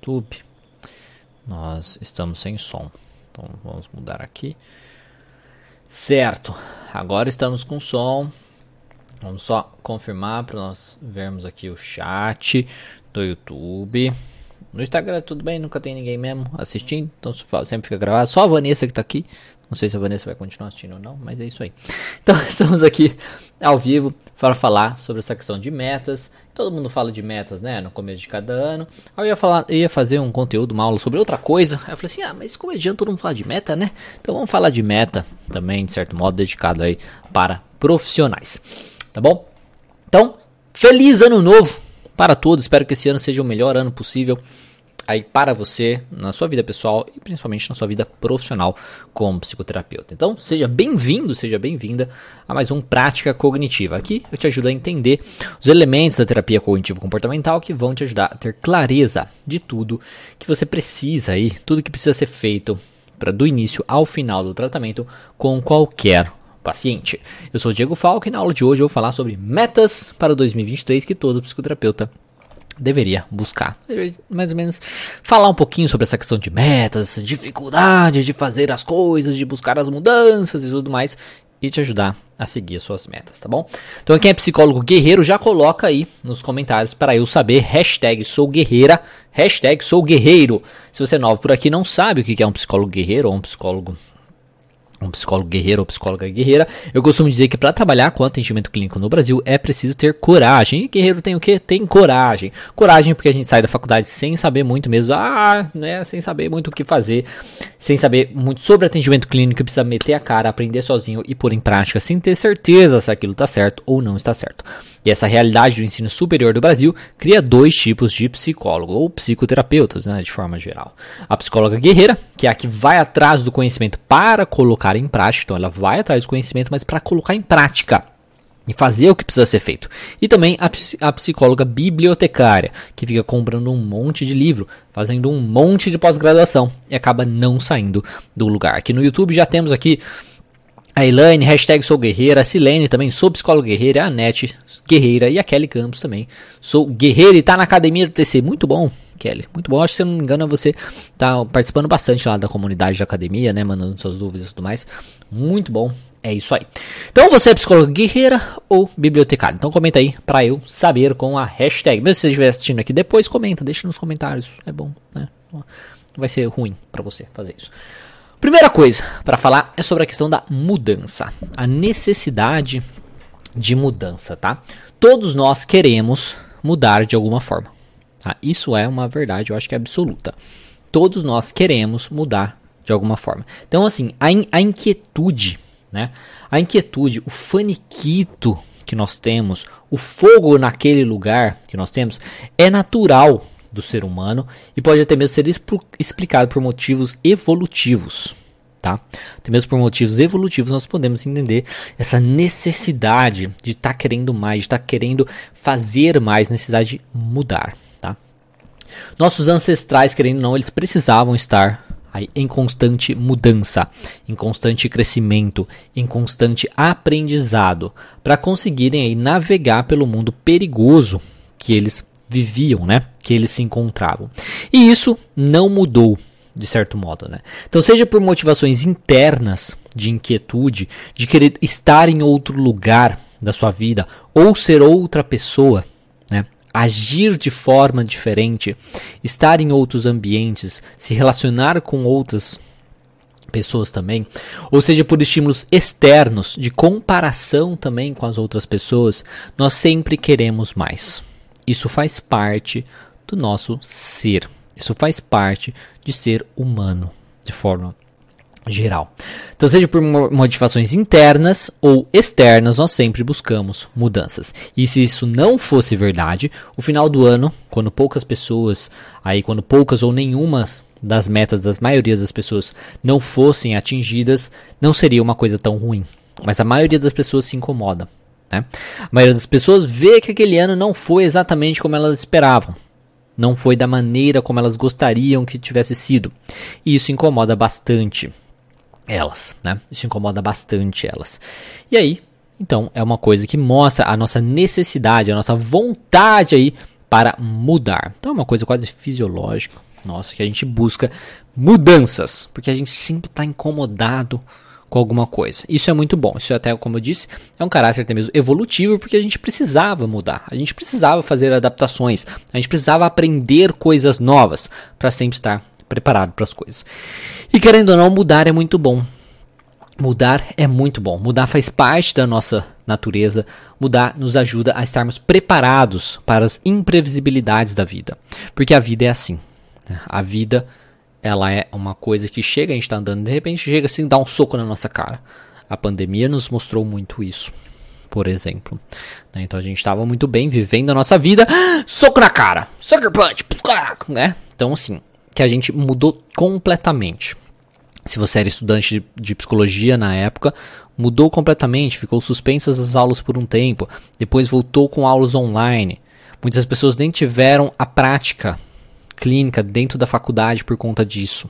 YouTube, nós estamos sem som. Então vamos mudar aqui. Certo, agora estamos com som. Vamos só confirmar para nós vermos aqui o chat do YouTube. No Instagram tudo bem, nunca tem ninguém mesmo assistindo, então sempre fica gravado. Só a Vanessa que está aqui. Não sei se a Vanessa vai continuar assistindo ou não, mas é isso aí. Então estamos aqui ao vivo para falar sobre essa questão de metas. Todo mundo fala de metas, né, no começo de cada ano. Aí eu ia falar, ia fazer um conteúdo, uma aula sobre outra coisa. Aí eu falei assim: "Ah, mas como adianta todo mundo falar de meta, né? Então vamos falar de meta também, de certo modo, dedicado aí para profissionais." Tá bom? Então, feliz ano novo para todos. Espero que esse ano seja o melhor ano possível aí para você na sua vida pessoal e principalmente na sua vida profissional como psicoterapeuta. Então, seja bem-vindo, seja bem-vinda a mais um Prática Cognitiva. Aqui eu te ajudo a entender os elementos da terapia cognitivo comportamental que vão te ajudar a ter clareza de tudo que você precisa aí, tudo que precisa ser feito para do início ao final do tratamento com qualquer paciente. Eu sou o Diego Falco e na aula de hoje eu vou falar sobre metas para 2023 que todo psicoterapeuta deveria buscar. Mais ou menos falar um pouquinho sobre essa questão de metas, dificuldade de fazer as coisas, de buscar as mudanças e tudo mais. E te ajudar a seguir as suas metas, tá bom? Então quem é psicólogo guerreiro já coloca aí nos comentários para eu saber, hashtag sou guerreira, hashtag sou guerreiro. Se você é novo por aqui não sabe o que é um psicólogo guerreiro ou um psicólogo um psicólogo guerreiro ou psicóloga guerreira, eu costumo dizer que para trabalhar com atendimento clínico no Brasil é preciso ter coragem. E guerreiro tem o que? Tem coragem. Coragem porque a gente sai da faculdade sem saber muito mesmo, ah, né, sem saber muito o que fazer, sem saber muito sobre atendimento clínico, precisa meter a cara, aprender sozinho e pôr em prática sem ter certeza se aquilo está certo ou não está certo. E essa realidade do ensino superior do Brasil cria dois tipos de psicólogo ou psicoterapeutas, né, de forma geral. A psicóloga guerreira, que é a que vai atrás do conhecimento para colocar em prática, então ela vai atrás do conhecimento, mas para colocar em prática e fazer o que precisa ser feito. E também a, a, psicóloga bibliotecária, que fica comprando um monte de livro, fazendo um monte de pós-graduação e acaba não saindo do lugar. Aqui no YouTube já temos aqui a Elaine, hashtag sou guerreira, a Silene também, sou psicóloga guerreira, a Anete, guerreira, e a Kelly Campos também, sou guerreira e tá na academia do TC, muito bom, Kelly, muito bom, acho que se eu não me engano você tá participando bastante lá da comunidade da academia, né, mandando suas dúvidas e tudo mais, muito bom, é isso aí. Então você é psicóloga guerreira ou bibliotecária? Então comenta aí para eu saber com a hashtag. Mesmo se você estiver assistindo aqui depois, comenta, deixa nos comentários. É bom, né? Não vai ser ruim para você fazer isso. Primeira coisa para falar é sobre a questão da mudança, a necessidade de mudança, tá? Todos nós queremos mudar de alguma forma. Tá? Isso é uma verdade, eu acho que é absoluta. Todos nós queremos mudar de alguma forma. Então, assim, a, in a inquietude, né? A inquietude, o faniquito que nós temos, o fogo naquele lugar que nós temos, é natural do ser humano e pode até mesmo ser explicado por motivos evolutivos. Tá? Até mesmo por motivos evolutivos nós podemos entender essa necessidade de estar tá querendo mais, de estar tá querendo fazer mais, necessidade de mudar. Tá? Nossos ancestrais, querendo ou não, eles precisavam estar em constante mudança, em constante crescimento, em constante aprendizado, para conseguirem aí navegar pelo mundo perigoso que eles viviam, né? Que eles se encontravam. E isso não mudou, de certo modo, né? Então, seja por motivações internas de inquietude, de querer estar em outro lugar da sua vida, ou ser outra pessoa, né? Agir de forma diferente, estar em outros ambientes, se relacionar com outras pessoas também, ou seja, por estímulos externos de comparação também com as outras pessoas, nós sempre queremos mais. Isso faz parte do nosso ser. Isso faz parte de ser humano de forma geral. Então, seja por motivações internas ou externas, nós sempre buscamos mudanças. E se isso não fosse verdade, o final do ano, quando poucas pessoas, aí quando poucas ou nenhuma das metas das maioria das pessoas não fossem atingidas, não seria uma coisa tão ruim. Mas a maioria das pessoas se incomoda. Né? A maioria das pessoas vê que aquele ano não foi exatamente como elas esperavam. Não foi da maneira como elas gostariam que tivesse sido. E isso incomoda bastante elas, né? Isso incomoda bastante elas. E aí, então, é uma coisa que mostra a nossa necessidade, a nossa vontade aí para mudar. Então é uma coisa quase fisiológica, nossa que a gente busca mudanças, porque a gente sempre está incomodado com alguma coisa. Isso é muito bom. Isso é até, como eu disse, é um caráter até mesmo evolutivo, porque a gente precisava mudar, a gente precisava fazer adaptações, a gente precisava aprender coisas novas para sempre estar preparado para as coisas. E querendo ou não, mudar é muito bom. Mudar é muito bom. Mudar faz parte da nossa natureza. Mudar nos ajuda a estarmos preparados para as imprevisibilidades da vida. Porque a vida é assim. Né? A vida ela é uma coisa que chega, a gente está andando, de repente chega assim, dá um soco na nossa cara. A pandemia nos mostrou muito isso, por exemplo. Né? Então a gente estava muito bem vivendo a nossa vida, soco na cara, sucker punch, né? Então assim, que a gente mudou completamente. Se você era estudante de, de psicologia na época, mudou completamente, ficou suspensas as aulas por um tempo, depois voltou com aulas online. Muitas pessoas nem tiveram a prática clínica dentro da faculdade por conta disso.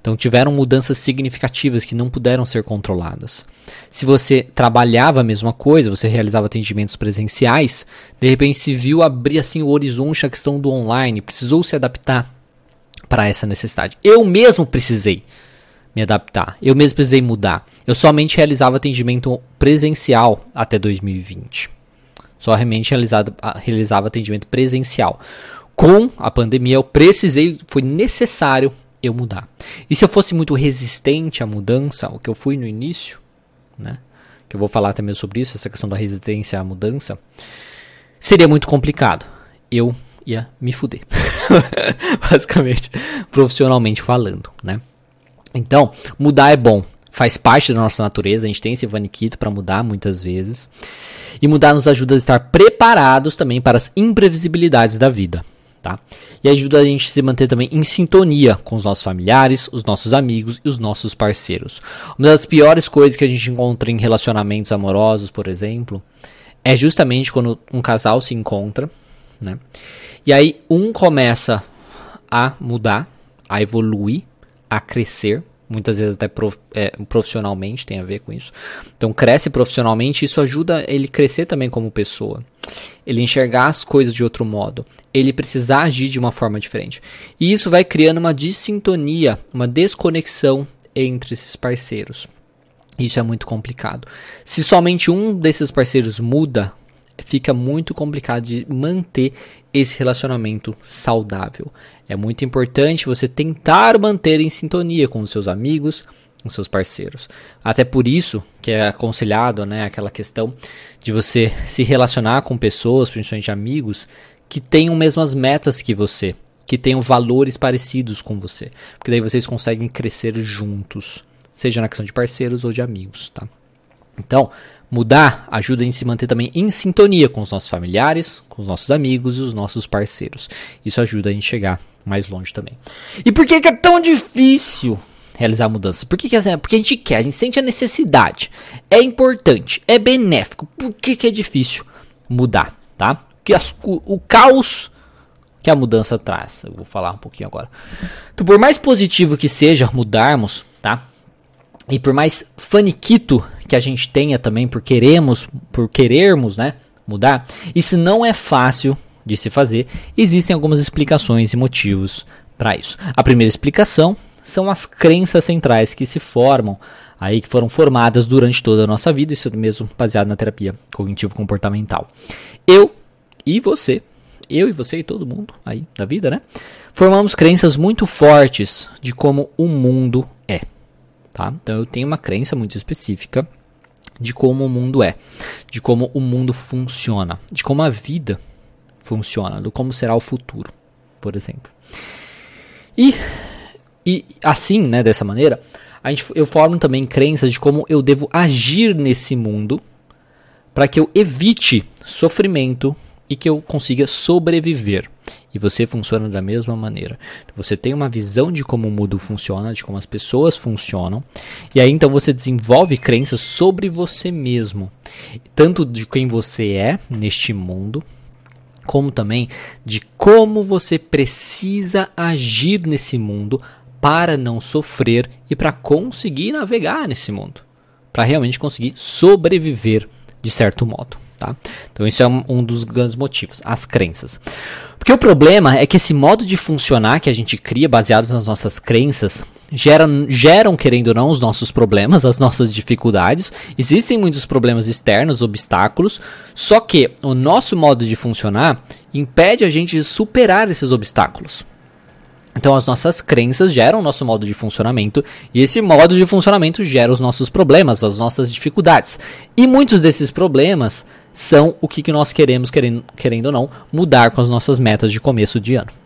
Então tiveram mudanças significativas que não puderam ser controladas. Se você trabalhava a mesma coisa, você realizava atendimentos presenciais, de repente se viu abrir assim o horizonte a questão do online, precisou se adaptar para essa necessidade. Eu mesmo precisei me adaptar, eu mesmo precisei mudar. Eu somente realizava atendimento presencial até 2020. Só realmente realizava atendimento presencial com a pandemia eu precisei, foi necessário eu mudar. E se eu fosse muito resistente à mudança, o que eu fui no início, né? Que eu vou falar também sobre isso, essa questão da resistência à mudança, seria muito complicado. Eu ia me fuder. Basicamente, profissionalmente falando, né? Então, mudar é bom. Faz parte da nossa natureza, a gente tem esse vaniquito para mudar muitas vezes. E mudar nos ajuda a estar preparados também para as imprevisibilidades da vida tá? E ajuda a gente a se manter também em sintonia com os nossos familiares, os nossos amigos e os nossos parceiros. Uma das piores coisas que a gente encontra em relacionamentos amorosos, por exemplo, é justamente quando um casal se encontra, né? E aí um começa a mudar, a evoluir, a crescer, muitas vezes até é, profissionalmente tem a ver com isso. Então cresce profissionalmente, isso ajuda ele crescer também como pessoa. Ele enxergar as coisas de outro modo, ele precisar agir de uma forma diferente. E isso vai criando uma dissintonia, uma desconexão entre esses parceiros. Isso é muito complicado. Se somente um desses parceiros muda, fica muito complicado de manter esse relacionamento saudável. É muito importante você tentar manter em sintonia com os seus amigos, com seus parceiros. Até por isso que é aconselhado, né, aquela questão de você se relacionar com pessoas, principalmente amigos, que tenham mesmas metas que você, que tenham valores parecidos com você, porque daí vocês conseguem crescer juntos, seja na questão de parceiros ou de amigos, tá? Então, Mudar ajuda a gente se manter também em sintonia com os nossos familiares, com os nossos amigos e os nossos parceiros. Isso ajuda a gente chegar mais longe também. E por que, que é tão difícil realizar mudanças? Por que, que é, porque a gente quer, a gente sente a necessidade. É importante, é benéfico. Por que, que é difícil mudar, tá? Que as, o, o caos que a mudança traz. Eu vou falar um pouquinho agora. Então, por mais positivo que seja mudarmos, tá? E por mais faniquito que a gente tenha também por queremos, por querermos, né, mudar, isso não é fácil de se fazer. Existem algumas explicações e motivos para isso. A primeira explicação são as crenças centrais que se formam aí que foram formadas durante toda a nossa vida, isso mesmo baseado na terapia cognitivo comportamental. Eu e você, eu e você e todo mundo aí da vida, né? Formamos crenças muito fortes de como o mundo é, tá? Então eu tenho uma crença muito específica de como o mundo é, de como o mundo funciona, de como a vida funciona, de como será o futuro, por exemplo. E, e assim, né, dessa maneira, a gente, eu formo também crenças de como eu devo agir nesse mundo para que eu evite sofrimento e que eu consiga sobreviver. E você funciona da mesma maneira. Você tem uma visão de como o mundo funciona, de como as pessoas funcionam. E aí então você desenvolve crenças sobre você mesmo, tanto de quem você é neste mundo, como também de como você precisa agir nesse mundo para não sofrer e para conseguir navegar nesse mundo, para realmente conseguir sobreviver de certo modo. Tá? Então, isso é um, dos grandes motivos, as crenças. Porque o problema é que esse modo de funcionar que a gente cria baseado nas nossas crenças geram, geram, querendo ou não, os nossos problemas, as nossas dificuldades. Existem muitos problemas externos, obstáculos, só que o nosso modo de funcionar impede a gente de superar esses obstáculos. Então as nossas crenças geram o nosso modo de funcionamento e esse modo de funcionamento gera os nossos problemas, as nossas dificuldades. E muitos desses problemas são o que, nós queremos, querendo, querendo ou não, mudar com as nossas metas de começo de ano.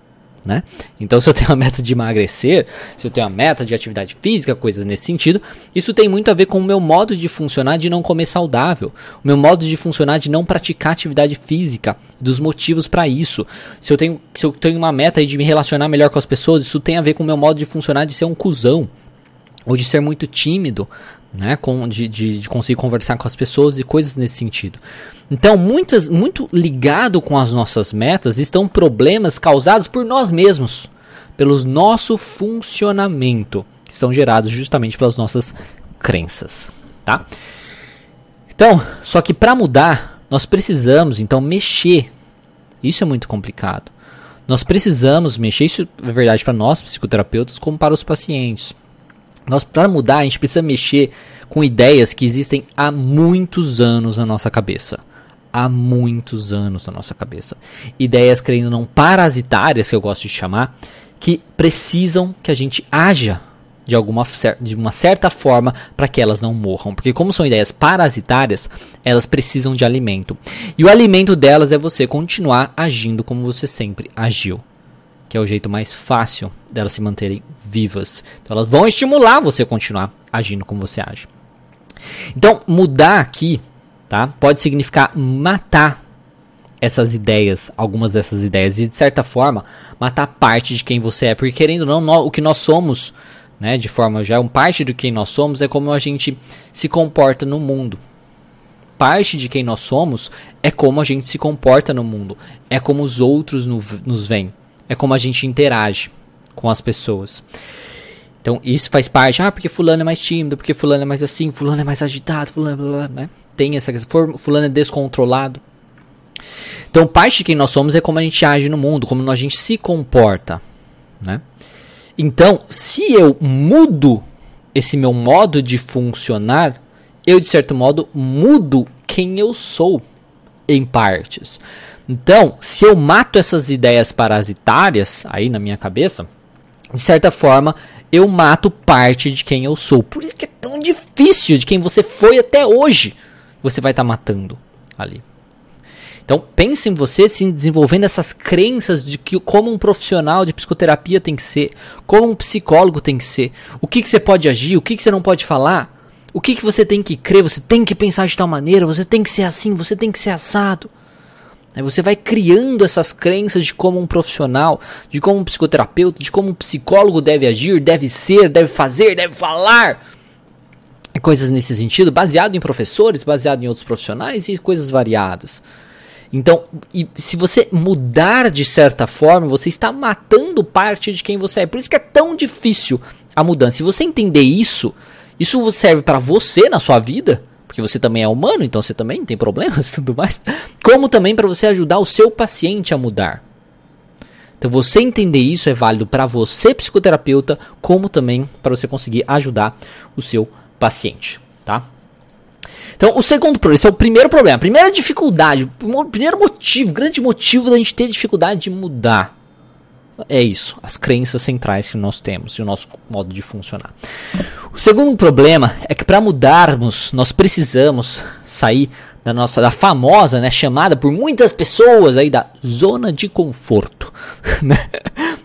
Né? Então, se eu tenho a meta de emagrecer, se eu tenho a meta de atividade física, coisas nesse sentido, isso tem muito a ver com o meu modo de funcionar de não comer saudável, o meu modo de funcionar de não praticar atividade física, dos motivos para isso. Se eu, tenho, se eu tenho uma meta de me relacionar melhor com as pessoas, isso tem a ver com o meu modo de funcionar de ser um cuzão, ou de ser muito tímido, né? Com, de, de, de conseguir conversar com as pessoas e coisas nesse sentido. Então, muitas, muito ligado com as nossas metas estão problemas causados por nós mesmos, pelo nosso funcionamento, que são gerados justamente pelas nossas crenças, tá? Então, só que para mudar, nós precisamos então mexer. Isso é muito complicado. Nós precisamos mexer, isso é verdade para nós psicoterapeutas como para os pacientes. Nós para mudar, a gente precisa mexer com ideias que existem há muitos anos na nossa cabeça há muitos anos na nossa cabeça. Ideias, creio não parasitárias, que eu gosto de chamar, que precisam que a gente haja de alguma de uma certa forma para que elas não morram, porque como são ideias parasitárias, elas precisam de alimento. E o alimento delas é você continuar agindo como você sempre agiu, que é o jeito mais fácil delas se manterem vivas. Então elas vão estimular você a continuar agindo como você age. Então, mudar aqui tá? Pode significar matar essas ideias, algumas dessas ideias, e de certa forma matar parte de quem você é, porque querendo ou não, nós, o que nós somos, né, de forma um parte do quem nós somos é como a gente se comporta no mundo. Parte de quem nós somos é como a gente se comporta no mundo, é como os outros no, nos veem, é como a gente interage com as pessoas. Então isso faz parte, ah, porque fulano é mais tímido, porque fulano é mais assim, fulano é mais agitado, fulano, blá, blá, né? Tem essa questão, fulano é descontrolado. Então parte de quem nós somos é como a gente age no mundo, como a gente se comporta, né? Então, se eu mudo esse meu modo de funcionar, eu de certo modo mudo quem eu sou em partes. Então, se eu mato essas ideias parasitárias aí na minha cabeça, de certa forma, eu mato parte de quem eu sou. Por isso que é tão difícil de quem você foi até hoje. Você vai estar tá matando ali. Então, pense em você se desenvolvendo essas crenças de que como um profissional de psicoterapia tem que ser, como um psicólogo tem que ser, o que, que você pode agir, o que, que você não pode falar, o que, que você tem que crer, você tem que pensar de tal maneira, você tem que ser assim, você tem que ser assado. Você vai criando essas crenças de como um profissional, de como um psicoterapeuta, de como um psicólogo deve agir, deve ser, deve fazer, deve falar. Coisas nesse sentido, baseado em professores, baseado em outros profissionais e coisas variadas. Então, se você mudar de certa forma, você está matando parte de quem você é. Por isso que é tão difícil a mudança. Se você entender isso, isso serve para você na sua vida porque você também é humano, então você também tem problemas e tudo mais, como também para você ajudar o seu paciente a mudar. Então você entender isso é válido para você psicoterapeuta, como também para você conseguir ajudar o seu paciente, tá? Então, o segundo problema, esse é o primeiro problema, a primeira dificuldade, o primeiro motivo, grande motivo da gente ter dificuldade de mudar é isso, as crenças centrais que nós temos e o nosso modo de funcionar. O segundo problema é que para mudarmos, nós precisamos sair da nossa da famosa, né, chamada por muitas pessoas aí da zona de conforto, né?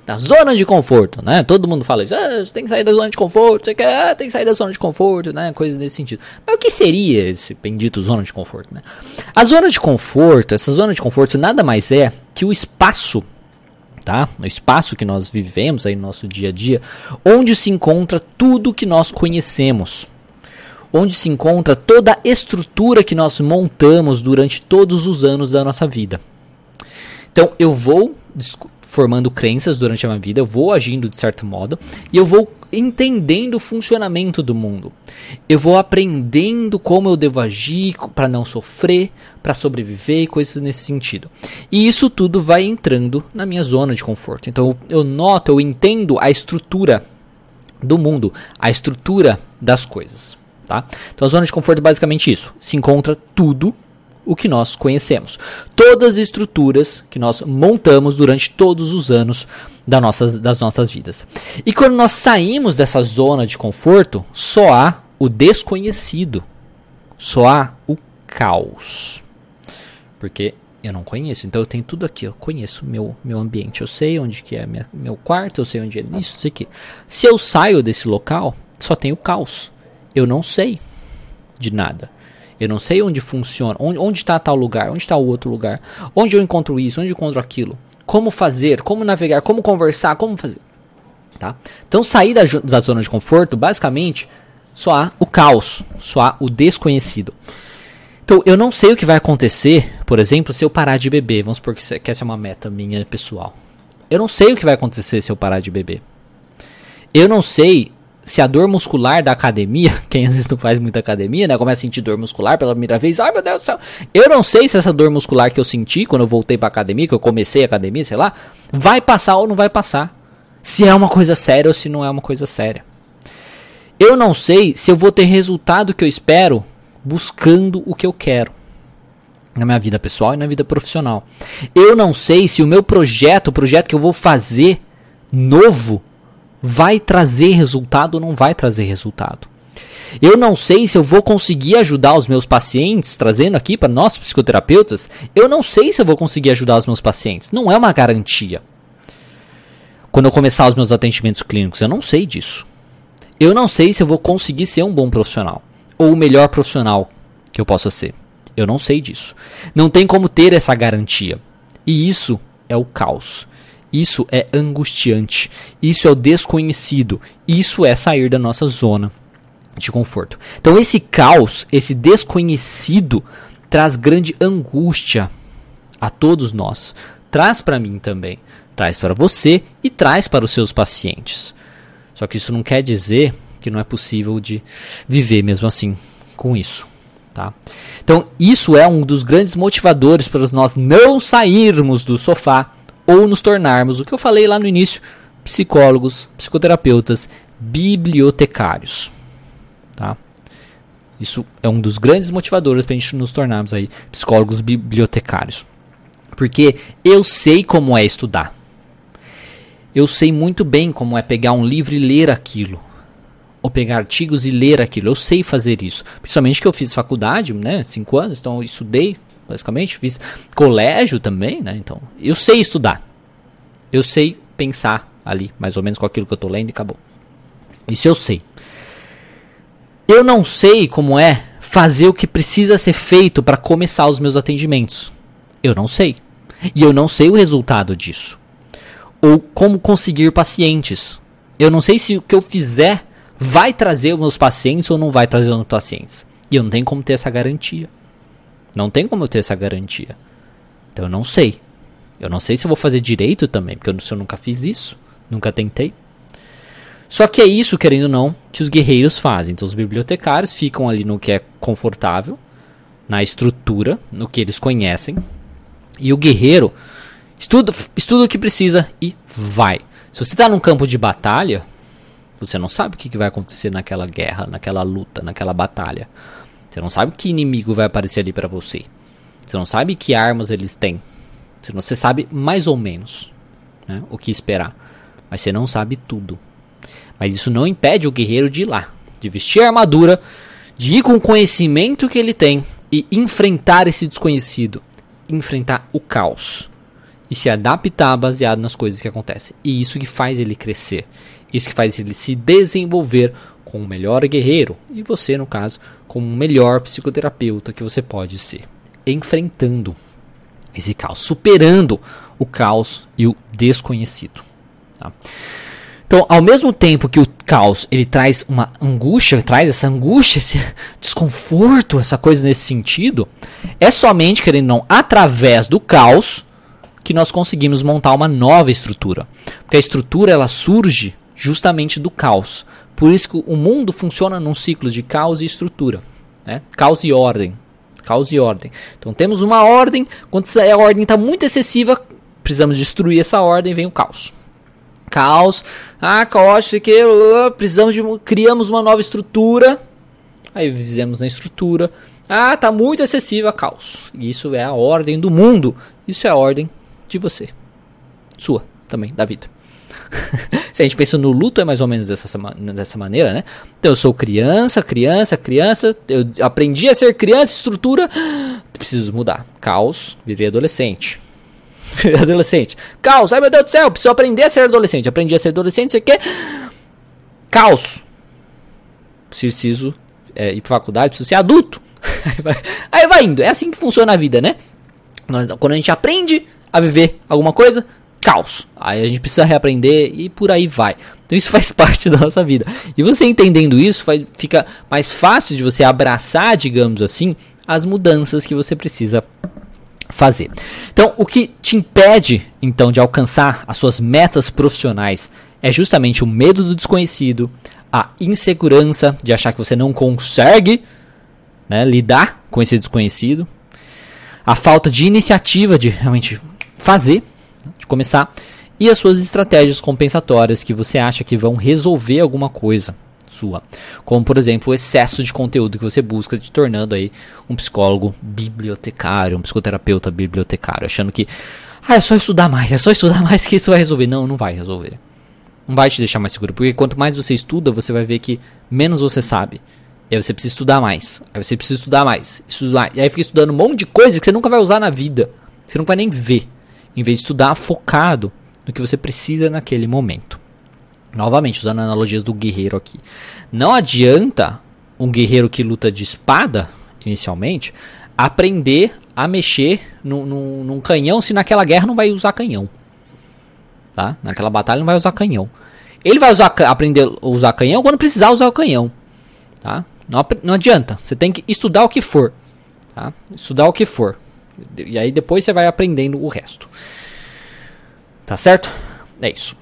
da zona de conforto, né? Todo mundo fala isso, ah, você tem que sair da zona de conforto, você quer, ah, tem que sair da zona de conforto, né? Coisas nesse sentido. Mas o que seria esse bendito zona de conforto, né? A zona de conforto, essa zona de conforto nada mais é que o espaço tá? No espaço que nós vivemos aí no nosso dia a dia, onde se encontra tudo que nós conhecemos. Onde se encontra toda a estrutura que nós montamos durante todos os anos da nossa vida. Então, eu vou formando crenças durante a minha vida, eu vou agindo de certo modo e eu vou entendendo o funcionamento do mundo. Eu vou aprendendo como eu devo agir para não sofrer, para sobreviver e coisas nesse sentido. E isso tudo vai entrando na minha zona de conforto. Então eu noto, eu entendo a estrutura do mundo, a estrutura das coisas. Tá? Então a zona de conforto é basicamente isso. Se encontra tudo o que nós conhecemos. Todas as estruturas que nós montamos durante todos os anos da nossas, das nossas vidas. E quando nós saímos dessa zona de conforto, só há o desconhecido. Só há o caos. Porque eu não conheço. Então eu tenho tudo aqui, eu conheço meu, meu ambiente, eu sei onde que é minha, meu quarto, eu sei onde é isso, sei que. Se eu saio desse local, só tem o caos. Eu não sei de nada. Eu não sei onde funciona, onde está tal lugar, onde está o outro lugar, onde eu encontro isso, onde eu encontro aquilo, como fazer, como navegar, como conversar, como fazer. Tá? Então sair da, da zona de conforto, basicamente, só há o caos, só há o desconhecido. Então, eu não sei o que vai acontecer, por exemplo, se eu parar de beber. Vamos supor que, que essa é uma meta minha pessoal. Eu não sei o que vai acontecer se eu parar de beber. Eu não sei se a dor muscular da academia, quem às vezes não faz muita academia, né, começa a sentir dor muscular pela primeira vez, ai meu Deus do céu, eu não sei se essa dor muscular que eu senti quando eu voltei pra academia, que eu comecei a academia, sei lá, vai passar ou não vai passar. Se é uma coisa séria ou se não é uma coisa séria. Eu não sei se eu vou ter resultado que eu espero buscando o que eu quero na minha vida pessoal e na vida profissional. Eu não sei se o meu projeto, o projeto que eu vou fazer novo, vai trazer resultado ou não vai trazer resultado. Eu não sei se eu vou conseguir ajudar os meus pacientes, trazendo aqui para nós psicoterapeutas, eu não sei se eu vou conseguir ajudar os meus pacientes. Não é uma garantia. Quando eu começar os meus atendimentos clínicos, eu não sei disso. Eu não sei se eu vou conseguir ser um bom profissional ou o melhor profissional que eu possa ser. Eu não sei disso. Não tem como ter essa garantia. E isso é o caos. Isso é angustiante. Isso é o desconhecido. Isso é sair da nossa zona de conforto. Então, esse caos, esse desconhecido, traz grande angústia a todos nós. Traz para mim também. Traz para você e traz para os seus pacientes. Só que isso não quer dizer que não é possível de viver mesmo assim com isso. Tá? Então, isso é um dos grandes motivadores para nós não sairmos do sofá ou nos tornarmos, o que eu falei lá no início, psicólogos, psicoterapeutas, bibliotecários. Tá? Isso é um dos grandes motivadores para a gente nos tornarmos aí psicólogos bibliotecários. Porque eu sei como é estudar. Eu sei muito bem como é pegar um livro e ler aquilo. Ou pegar artigos e ler aquilo. Eu sei fazer isso. Principalmente que eu fiz faculdade, né? Cinco anos, então eu estudei basicamente. Fiz colégio também, né? Então, eu sei estudar. Eu sei pensar ali, mais ou menos com aquilo que eu tô lendo e acabou. Isso eu sei. Eu não sei como é fazer o que precisa ser feito para começar os meus atendimentos. Eu não sei. E eu não sei o resultado disso. Ou como conseguir pacientes. Eu não sei se o que eu fizer vai trazer os meus pacientes ou não vai trazer os meus pacientes. E eu não tenho como ter essa garantia. Não tem como eu ter essa garantia. Então eu não sei. Eu não sei se eu vou fazer direito também, porque eu, eu nunca fiz isso, nunca tentei. Só que é isso, querendo ou não, que os guerreiros fazem. Então os bibliotecários ficam ali no que é confortável, na estrutura, no que eles conhecem. E o guerreiro estuda, estuda o que precisa e vai. Se você está num campo de batalha, você não sabe o que vai acontecer naquela guerra, naquela luta, naquela batalha. Você não sabe que inimigo vai aparecer ali para você. Você não sabe que armas eles têm. Você, sabe mais ou menos né, o que esperar. Mas você não sabe tudo. Mas isso não impede o guerreiro de ir lá, de vestir a armadura, de ir com o conhecimento que ele tem e enfrentar esse desconhecido, enfrentar o caos e se adaptar baseado nas coisas que acontecem. E isso que faz ele crescer, isso que faz ele se desenvolver como o melhor guerreiro e você, no caso, como o melhor psicoterapeuta que você pode ser, enfrentando esse caos, superando o caos e o desconhecido. Tá? Então, ao mesmo tempo que o caos ele traz uma angústia, traz essa angústia, esse desconforto, essa coisa nesse sentido, é somente, querendo não, através do caos que nós conseguimos montar uma nova estrutura. Porque a estrutura ela surge justamente do caos. Por isso que o mundo funciona num ciclo de caos e estrutura, né? Caos e ordem, caos e ordem. Então temos uma ordem, quando a ordem está muito excessiva, precisamos destruir essa ordem, vem o caos. Caos, ah, caótico, que precisamos de criamos uma nova estrutura. Aí fizemos na estrutura. Ah, tá muito excessiva, caos. Isso é a ordem do mundo. Isso é a ordem de você. Sua também, da vida. Se a gente pensa no luto, é mais ou menos dessa, dessa maneira, né? Então eu sou criança, criança, criança. Eu aprendi a ser criança, estrutura. Preciso mudar. Caos, virei adolescente. adolescente. Caos, ai meu Deus do céu, preciso aprender a ser adolescente. Aprendi a ser adolescente, você quer? Caos. Preciso é, ir pra faculdade, preciso ser adulto. aí vai indo. É assim que funciona a vida, né? Quando a gente aprende a viver alguma coisa, caos. Aí a gente precisa reaprender e por aí vai. Então isso faz parte da nossa vida. E você entendendo isso, faz, fica mais fácil de você abraçar, digamos assim, as mudanças que você precisa fazer. Então, o que te impede então de alcançar as suas metas profissionais é justamente o medo do desconhecido, a insegurança de achar que você não consegue né, lidar com esse desconhecido, a falta de iniciativa de realmente fazer, de começar, e as suas estratégias compensatórias que você acha que vão resolver alguma coisa sua. Como, por exemplo, o excesso de conteúdo que você busca, te tornando aí um psicólogo bibliotecário, um psicoterapeuta bibliotecário, achando que ah, é só estudar mais, é só estudar mais que isso vai resolver. Não, não vai resolver. Não vai te deixar mais seguro, porque quanto mais você estuda, você vai ver que menos você sabe. E aí você precisa estudar mais. Aí você precisa estudar mais. Estudar. E aí fica estudando um monte de coisa que você nunca vai usar na vida. Você não vai nem ver em vez de estudar focado no que você precisa naquele momento. Novamente, usando analogias do guerreiro aqui. Não adianta um guerreiro que luta de espada, inicialmente, aprender a mexer num, num, num canhão se naquela guerra não vai usar canhão. Tá? Naquela batalha não vai usar canhão. Ele vai usar, aprender a usar canhão quando precisar usar o canhão. Tá? Não, não adianta. Você tem que estudar o que for. Tá? Estudar o que for. E aí depois você vai aprendendo o resto. Tá certo? É isso.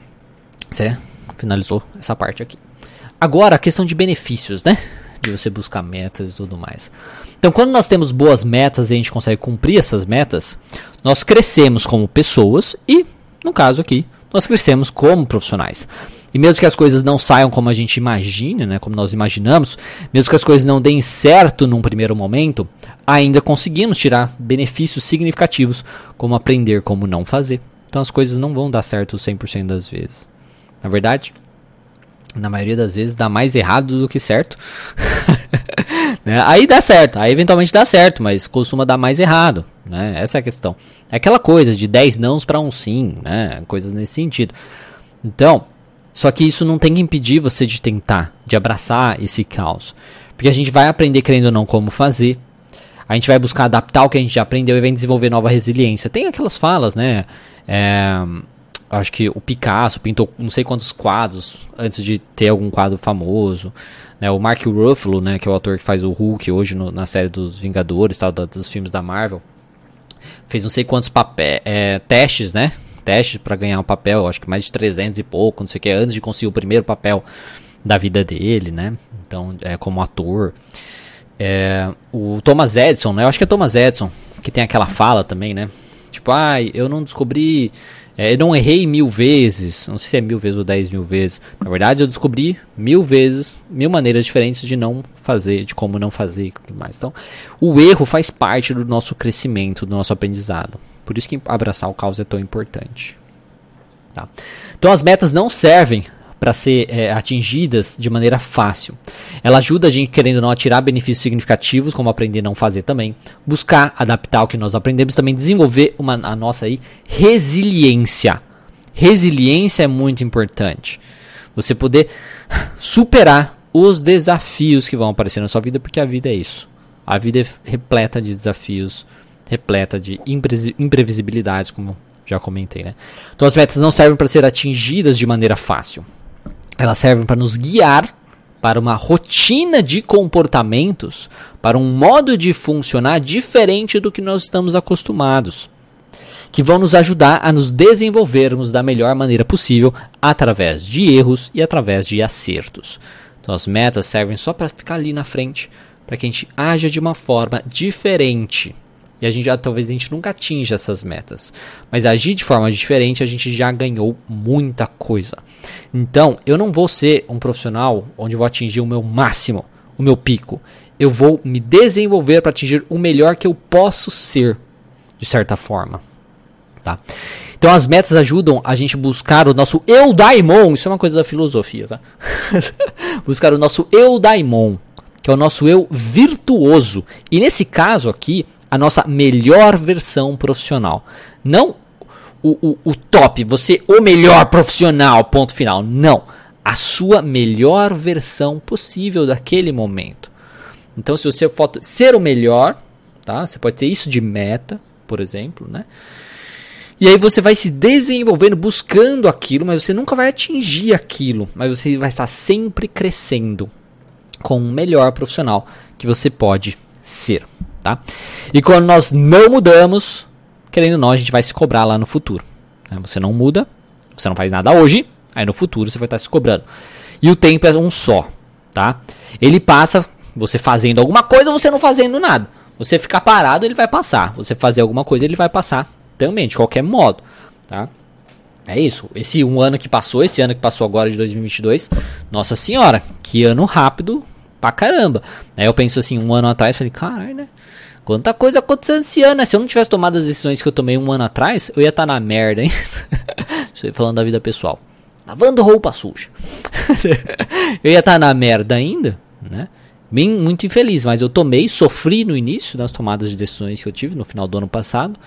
Você finalizou essa parte aqui. Agora a questão de benefícios, né? De você buscar metas e tudo mais. Então, quando nós temos boas metas e a gente consegue cumprir essas metas, nós crescemos como pessoas e, no caso aqui, nós crescemos como profissionais. E mesmo que as coisas não saiam como a gente imagina, né, como nós imaginamos, mesmo que as coisas não deem certo num primeiro momento, ainda conseguimos tirar benefícios significativos, como aprender como não fazer. Então as coisas não vão dar certo 100% das vezes. Na verdade, na maioria das vezes dá mais errado do que certo. né? Aí dá certo, aí eventualmente dá certo, mas costuma dar mais errado. Né? Essa é a questão. É aquela coisa de 10 nãos para um sim, né? coisas nesse sentido. Então, só que isso não tem que impedir você de tentar, de abraçar esse caos. Porque a gente vai aprender, querendo ou não, como fazer. A gente vai buscar adaptar o que a gente já aprendeu e vai desenvolver nova resiliência. Tem aquelas falas, né? É, acho que o Picasso pintou não sei quantos quadros antes de ter algum quadro famoso. Né? O Mark Ruffalo, né, que é o ator que faz o Hulk hoje no, na série dos Vingadores, tal, da, dos filmes da Marvel, fez não sei quantos papéis, é, testes, né? Testes para ganhar um papel, acho que mais de 300 e pouco, não sei o que, antes de conseguir o primeiro papel da vida dele, né? Então, é como ator. É, o Thomas Edison, né? Eu acho que é Thomas Edison, que tem aquela fala também, né? Tipo, ah, eu não descobri, é, eu não errei mil vezes, não sei se é mil vezes ou dez mil vezes. Na verdade, eu descobri mil vezes, mil maneiras diferentes de não fazer, de como não fazer e tudo mais. Então, o erro faz parte do nosso crescimento, do nosso aprendizado. Por isso que abraçar o caos é tão importante. Tá? Então as metas não servem para ser é, atingidas de maneira fácil. Ela ajuda a gente, querendo ou não, a tirar benefícios significativos, como aprender a não fazer também. Buscar adaptar o que nós aprendemos, também desenvolver uma, a nossa aí, resiliência. Resiliência é muito importante. Você poder superar os desafios que vão aparecer na sua vida, porque a vida é isso. A vida é repleta de desafios repleta de imprevisibilidades, como já comentei, né? Então as metas não servem para ser atingidas de maneira fácil. Elas servem para nos guiar para uma rotina de comportamentos, para um modo de funcionar diferente do que nós estamos acostumados. que vão nos ajudar a nos desenvolvermos da melhor maneira possível através de erros e através de acertos. Então as metas servem só para ficar ali na frente, para que a gente haja de uma forma diferente. E a gente já, talvez a gente nunca atinja essas metas. Mas agir de forma diferente, a gente já ganhou muita coisa. Então, eu não vou ser um profissional onde vou atingir o meu máximo, o meu pico. Eu vou me desenvolver para atingir o melhor que eu posso ser, de certa forma. Tá? Então as metas ajudam a gente buscar o nosso eu daimon, isso é uma coisa da filosofia, tá? buscar o nosso eu daimon, que é o nosso eu virtuoso. E nesse caso aqui, a nossa melhor versão profissional. Não o, o, o top, você o melhor profissional, ponto final. Não. A sua melhor versão possível daquele momento. Então, se você for ser o melhor, tá? Você pode ter isso de meta, por exemplo, né? E aí você vai se desenvolvendo buscando aquilo, mas você nunca vai atingir aquilo, mas você vai estar sempre crescendo com o melhor profissional que você pode ser, tá? E quando nós não mudamos, querendo ou não, a gente vai se cobrar lá no futuro. Né? Você não muda, você não faz nada hoje, aí no futuro você vai estar se cobrando. E o tempo é um só, tá? Ele passa você fazendo alguma coisa ou você não fazendo nada. Você ficar parado, ele vai passar. Você fazer alguma coisa, ele vai passar também, de qualquer modo, tá? É isso. Esse um ano que passou, esse ano que passou agora de 2022, nossa senhora, que ano rápido pra caramba. Aí eu penso assim, um ano atrás, falei, caralho, né? Quanta coisa aconteceu esse ano, né? Se eu não tivesse tomado as decisões que eu tomei um ano atrás, eu ia estar tá na merda, hein? Estou falando da vida pessoal. Lavando roupa suja. eu ia estar tá na merda ainda, né? Bem, muito infeliz, mas eu tomei, sofri no início das tomadas de decisões que eu tive no final do ano passado.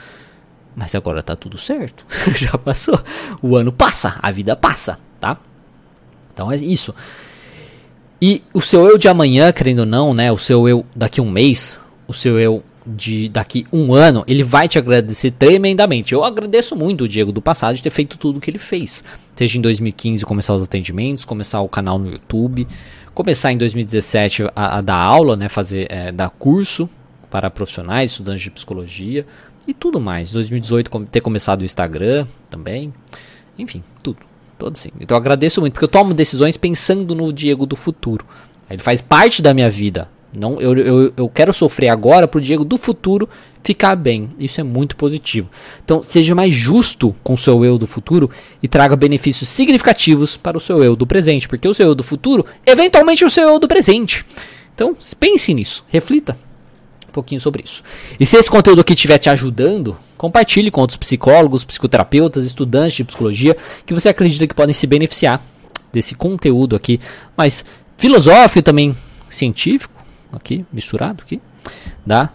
Mas agora tá tudo certo. Já passou. O ano passa, a vida passa, tá? Então é isso. E o seu eu de amanhã, querendo ou não, né? O seu eu daqui um mês, o seu eu de daqui um ano, ele vai te agradecer tremendamente. Eu agradeço muito o Diego do passado de ter feito tudo o que ele fez. Seja em 2015 começar os atendimentos, começar o canal no YouTube, começar em 2017 a, a dar aula, né? Fazer é, dar curso para profissionais, estudantes de psicologia e tudo mais. 2018 ter começado o Instagram também. Enfim, tudo. Todo assim. Então eu agradeço muito, porque eu tomo decisões pensando no Diego do futuro. Ele faz parte da minha vida. Não, eu, eu, eu quero sofrer agora pro Diego do futuro ficar bem. Isso é muito positivo. Então, seja mais justo com o seu eu do futuro e traga benefícios significativos para o seu eu do presente. Porque o seu eu do futuro, eventualmente, é o seu eu do presente. Então, pense nisso, reflita um pouquinho sobre isso. E se esse conteúdo aqui estiver te ajudando, compartilhe com outros psicólogos, psicoterapeutas, estudantes de psicologia que você acredita que podem se beneficiar desse conteúdo aqui, mais filosófico também científico, aqui misturado aqui, das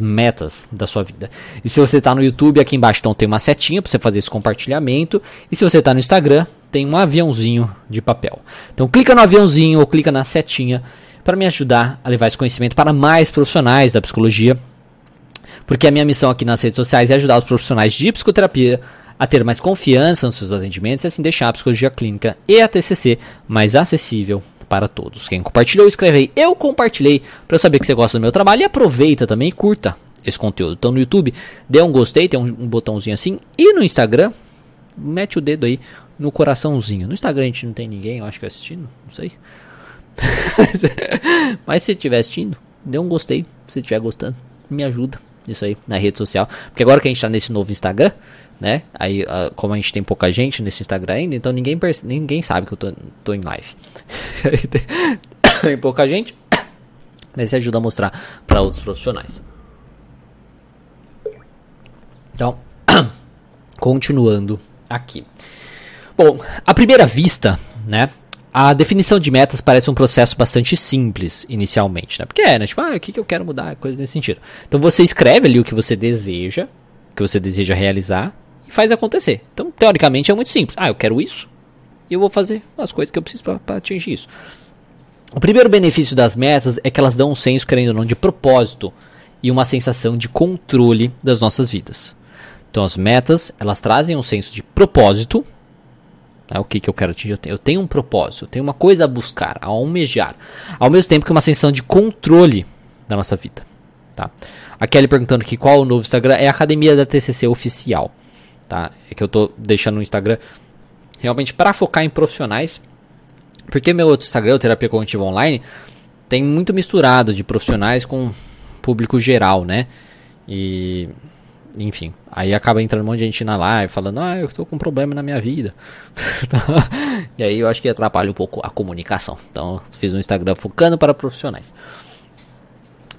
metas da sua vida. E se você está no YouTube, aqui embaixo então tem uma setinha para você fazer esse compartilhamento. E se você está no Instagram, tem um aviãozinho de papel. Então clica no aviãozinho ou clica na setinha para me ajudar a levar esse conhecimento para mais profissionais da psicologia. Porque a minha missão aqui nas redes sociais é ajudar os profissionais de psicoterapia a ter mais confiança nos seus atendimentos e assim deixar a psicologia clínica e a TCC mais acessível para todos. Quem compartilhou, escreve aí. Eu compartilhei para saber que você gosta do meu trabalho e aproveita também e curta esse conteúdo. Então no YouTube, dê um gostei, tem um, um botãozinho assim. E no Instagram, mete o dedo aí no coraçãozinho. No Instagram a gente não tem ninguém, eu acho que assistindo, não sei. Mas se estiver assistindo, dê um gostei. Se estiver gostando, me ajuda. Isso aí, na rede social. Porque agora que a gente tá nesse novo Instagram, né? Aí, uh, como a gente tem pouca gente nesse Instagram ainda, então ninguém, ninguém sabe que eu tô, tô em live. tem pouca gente, mas isso ajuda a mostrar para outros profissionais. Então, continuando aqui. Bom, à primeira vista, né? A definição de metas parece um processo bastante simples inicialmente, né? Porque é, né? Tipo, ah, o que, que eu quero mudar? Coisa nesse sentido. Então você escreve ali o que você deseja, o que você deseja realizar faz acontecer. Então, teoricamente é muito simples. Ah, eu quero isso e eu vou fazer as coisas que eu preciso para atingir isso. O primeiro benefício das metas é que elas dão um senso, querendo ou não, de propósito e uma sensação de controle das nossas vidas. Então as metas, elas trazem um senso de propósito, é o que, que eu quero atingir? Eu tenho, eu tenho um propósito, eu tenho uma coisa a buscar, a almejar. Ao mesmo tempo que uma sensação de controle da nossa vida. Tá? A Kelly perguntando aqui qual o novo Instagram é a Academia da TCC Oficial. Tá? É que eu tô deixando o Instagram realmente para focar em profissionais. Porque meu outro Instagram, o Terapia Cognitiva Online, tem muito misturado de profissionais com público geral, né? E enfim, aí acaba entrando um monte de gente na live falando, ah, eu tô com um problema na minha vida. e aí eu acho que atrapalha um pouco a comunicação. Então, fiz um Instagram focando para profissionais.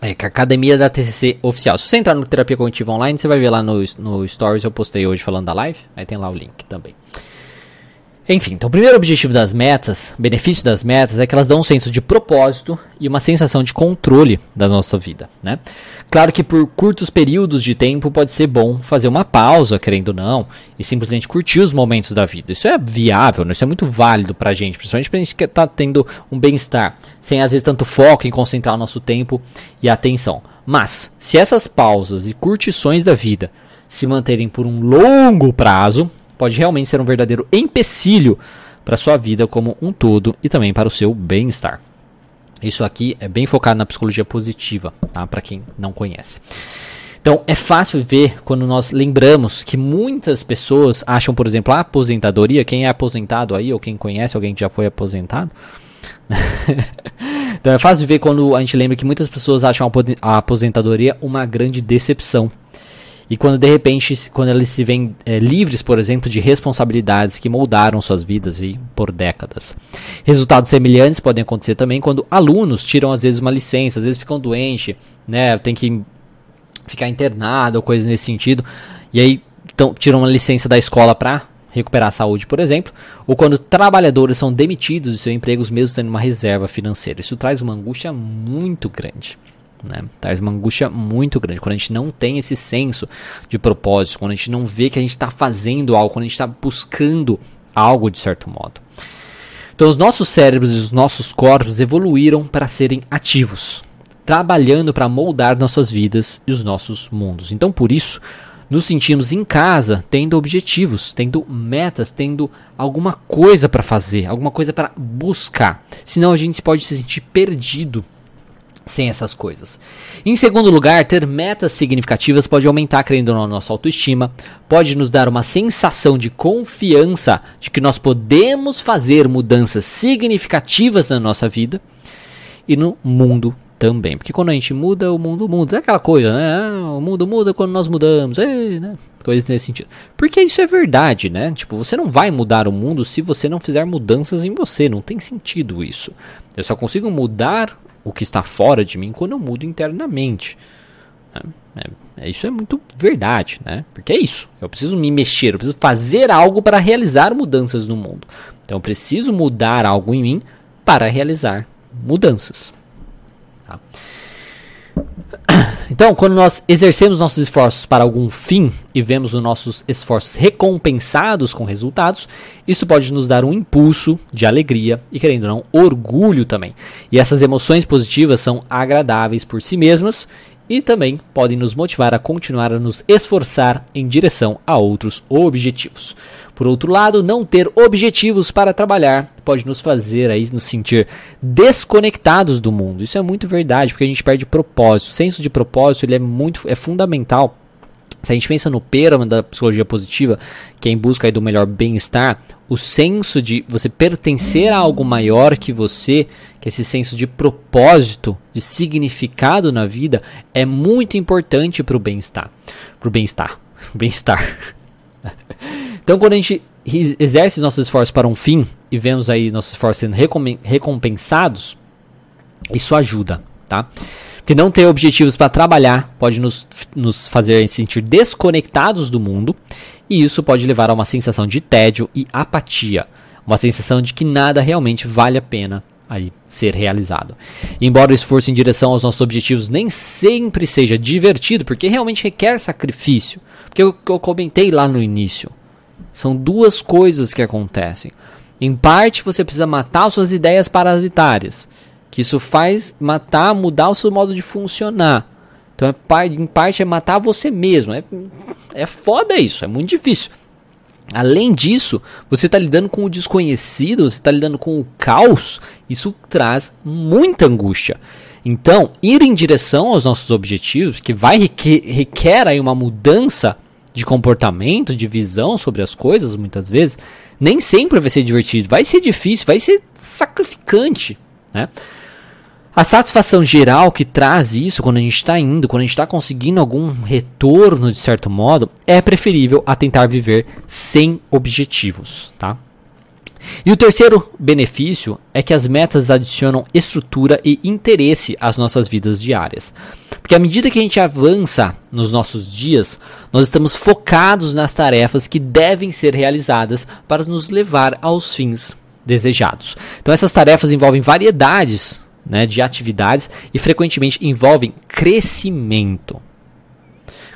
É, academia da TCC oficial. Se você entrar no Terapia Cognitiva Online, você vai ver lá no, no Stories, eu postei hoje falando da live. Aí tem lá o link também. Enfim, então o primeiro objetivo das metas, benefício das metas, é que elas dão um senso de propósito e uma sensação de controle da nossa vida, né? Claro que por curtos períodos de tempo pode ser bom fazer uma pausa, querendo ou não, e simplesmente curtir os momentos da vida. Isso é viável, né? isso é muito válido pra gente, principalmente pra gente que tá tendo um bem-estar, sem às vezes tanto foco em concentrar o nosso tempo e atenção. Mas, se essas pausas e curtições da vida se manterem por um longo prazo, pode realmente ser um verdadeiro empecilho para sua vida como um todo e também para o seu bem-estar. Isso aqui é bem focado na psicologia positiva, tá? Para quem não conhece. Então, é fácil ver quando nós lembramos que muitas pessoas acham, por exemplo, a aposentadoria, quem é aposentado aí, ou quem conhece alguém que já foi aposentado. então, é fácil ver quando a gente lembra que muitas pessoas acham a aposentadoria uma grande decepção. E quando de repente, quando eles se veem é, livres, por exemplo, de responsabilidades que moldaram suas vidas e por décadas. Resultados semelhantes podem acontecer também quando alunos tiram às vezes uma licença, às vezes ficam doentes, né, tem que ficar internado ou coisas nesse sentido, e aí então, tiram uma licença da escola para recuperar a saúde, por exemplo, ou quando trabalhadores são demitidos de seus empregos mesmo tendo uma reserva financeira. Isso traz uma angústia muito grande. Né? Traz uma angústia muito grande quando a gente não tem esse senso de propósito, quando a gente não vê que a gente está fazendo algo, quando a gente está buscando algo de certo modo. Então, os nossos cérebros e os nossos corpos evoluíram para serem ativos, trabalhando para moldar nossas vidas e os nossos mundos. Então, por isso, nos sentimos em casa, tendo objetivos, tendo metas, tendo alguma coisa para fazer, alguma coisa para buscar. Senão a gente pode se sentir perdido sem essas coisas. Em segundo lugar, ter metas significativas pode aumentar, crendo ou não, a nossa autoestima, pode nos dar uma sensação de confiança de que nós podemos fazer mudanças significativas na nossa vida e no mundo também. Porque quando a gente muda, o mundo muda. É aquela coisa, né? Ah, o mundo muda quando nós mudamos. É, né? Coisas nesse sentido. Porque isso é verdade, né? Tipo, você não vai mudar o mundo se você não fizer mudanças em você. Não tem sentido isso. Eu só consigo mudar o que está fora de mim quando eu mudo internamente. É, é, é, isso é muito verdade, né? Porque é isso. Eu preciso me mexer, eu preciso fazer algo para realizar mudanças no mundo. Então eu preciso mudar algo em mim para realizar mudanças. Tá? Então, quando nós exercemos nossos esforços para algum fim e vemos os nossos esforços recompensados com resultados, isso pode nos dar um impulso de alegria e, querendo ou não, orgulho também. E essas emoções positivas são agradáveis por si mesmas e também podem nos motivar a continuar a nos esforçar em direção a outros objetivos. Por outro lado, não ter objetivos para trabalhar pode nos fazer aí nos sentir desconectados do mundo. Isso é muito verdade, porque a gente perde propósito. O senso de propósito ele é muito é fundamental se a gente pensa no pêramo da psicologia positiva, que é em busca do melhor bem-estar, o senso de você pertencer a algo maior que você, que esse senso de propósito, de significado na vida, é muito importante para o bem-estar. Para o bem-estar. Bem-estar. Então, quando a gente exerce nossos esforços para um fim e vemos aí nossos esforços sendo recompensados, isso ajuda, tá? Porque não ter objetivos para trabalhar pode nos, nos fazer sentir desconectados do mundo, e isso pode levar a uma sensação de tédio e apatia, uma sensação de que nada realmente vale a pena aí ser realizado. embora o esforço em direção aos nossos objetivos nem sempre seja divertido, porque realmente requer sacrifício, porque eu, eu comentei lá no início, são duas coisas que acontecem. Em parte, você precisa matar suas ideias parasitárias que isso faz matar, mudar o seu modo de funcionar. Então, é, em parte, é matar você mesmo. É, é foda isso, é muito difícil. Além disso, você está lidando com o desconhecido, você está lidando com o caos, isso traz muita angústia. Então, ir em direção aos nossos objetivos, que vai requer, requer aí uma mudança de comportamento, de visão sobre as coisas, muitas vezes, nem sempre vai ser divertido, vai ser difícil, vai ser sacrificante, né? A satisfação geral que traz isso quando a gente está indo, quando a gente está conseguindo algum retorno de certo modo, é preferível a tentar viver sem objetivos, tá? E o terceiro benefício é que as metas adicionam estrutura e interesse às nossas vidas diárias. Porque à medida que a gente avança nos nossos dias, nós estamos focados nas tarefas que devem ser realizadas para nos levar aos fins desejados. Então essas tarefas envolvem variedades né, de atividades e frequentemente envolvem crescimento.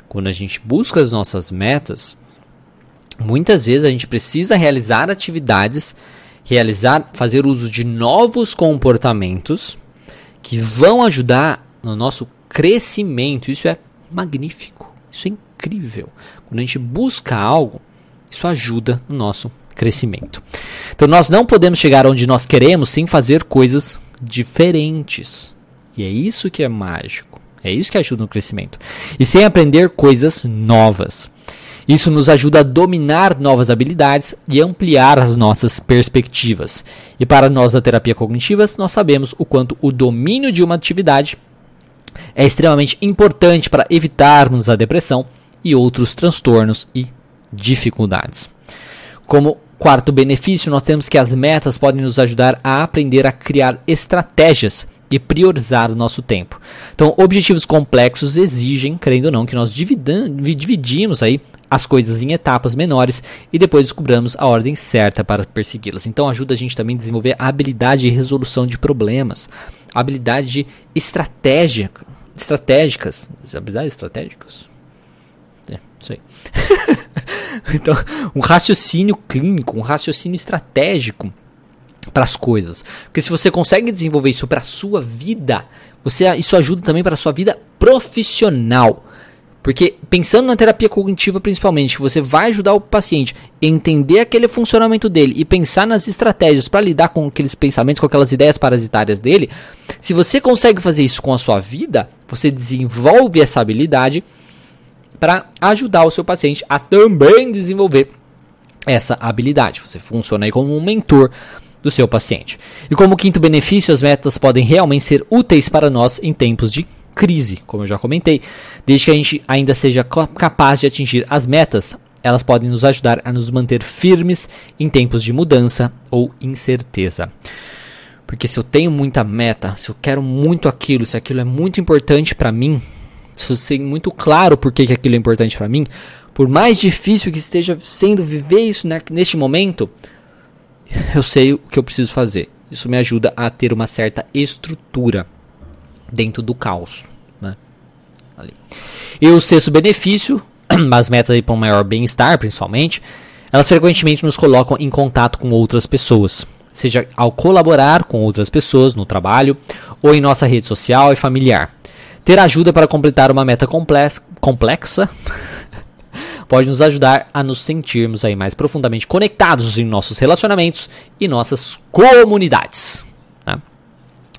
Quando a gente busca as nossas metas, muitas vezes a gente precisa realizar atividades, realizar, fazer uso de novos comportamentos que vão ajudar no nosso crescimento. Isso é magnífico, isso é incrível. Quando a gente busca algo, isso ajuda no nosso crescimento. Então nós não podemos chegar onde nós queremos sem fazer coisas diferentes. E é isso que é mágico. É isso que ajuda no crescimento. E sem aprender coisas novas. Isso nos ajuda a dominar novas habilidades e ampliar as nossas perspectivas. E para nós da terapia cognitiva, nós sabemos o quanto o domínio de uma atividade é extremamente importante para evitarmos a depressão e outros transtornos e dificuldades. Como Quarto benefício, nós temos que as metas podem nos ajudar a aprender a criar estratégias e priorizar o nosso tempo. Então, objetivos complexos exigem, crendo ou não, que nós dividimos aí as coisas em etapas menores e depois descobramos a ordem certa para persegui-las. Então, ajuda a gente também a desenvolver a habilidade de resolução de problemas, habilidade de estratégia, estratégicas, habilidades estratégicas, é, isso aí. então, um raciocínio clínico, um raciocínio estratégico para as coisas. Porque se você consegue desenvolver isso para a sua vida, você, isso ajuda também para a sua vida profissional. Porque pensando na terapia cognitiva principalmente, você vai ajudar o paciente a entender aquele funcionamento dele e pensar nas estratégias para lidar com aqueles pensamentos, com aquelas ideias parasitárias dele, se você consegue fazer isso com a sua vida, você desenvolve essa habilidade para ajudar o seu paciente a também desenvolver essa habilidade. Você funciona aí como um mentor do seu paciente. E como quinto benefício, as metas podem realmente ser úteis para nós em tempos de crise, como eu já comentei. Desde que a gente ainda seja capaz de atingir as metas, elas podem nos ajudar a nos manter firmes em tempos de mudança ou incerteza. Porque se eu tenho muita meta, se eu quero muito aquilo, se aquilo é muito importante para mim, se eu sei muito claro por que, aquilo é importante para mim, por mais difícil que esteja sendo viver isso neste momento, eu sei o que eu preciso fazer. Isso me ajuda a ter uma certa estrutura dentro do caos. Né? Ali. E o sexto benefício, as metas para um maior bem-estar, principalmente, elas frequentemente nos colocam em contato com outras pessoas, seja ao colaborar com outras pessoas no trabalho ou em nossa rede social e familiar. Ter ajuda para completar uma meta complexa pode nos ajudar a nos sentirmos aí mais profundamente conectados em nossos relacionamentos e nossas comunidades.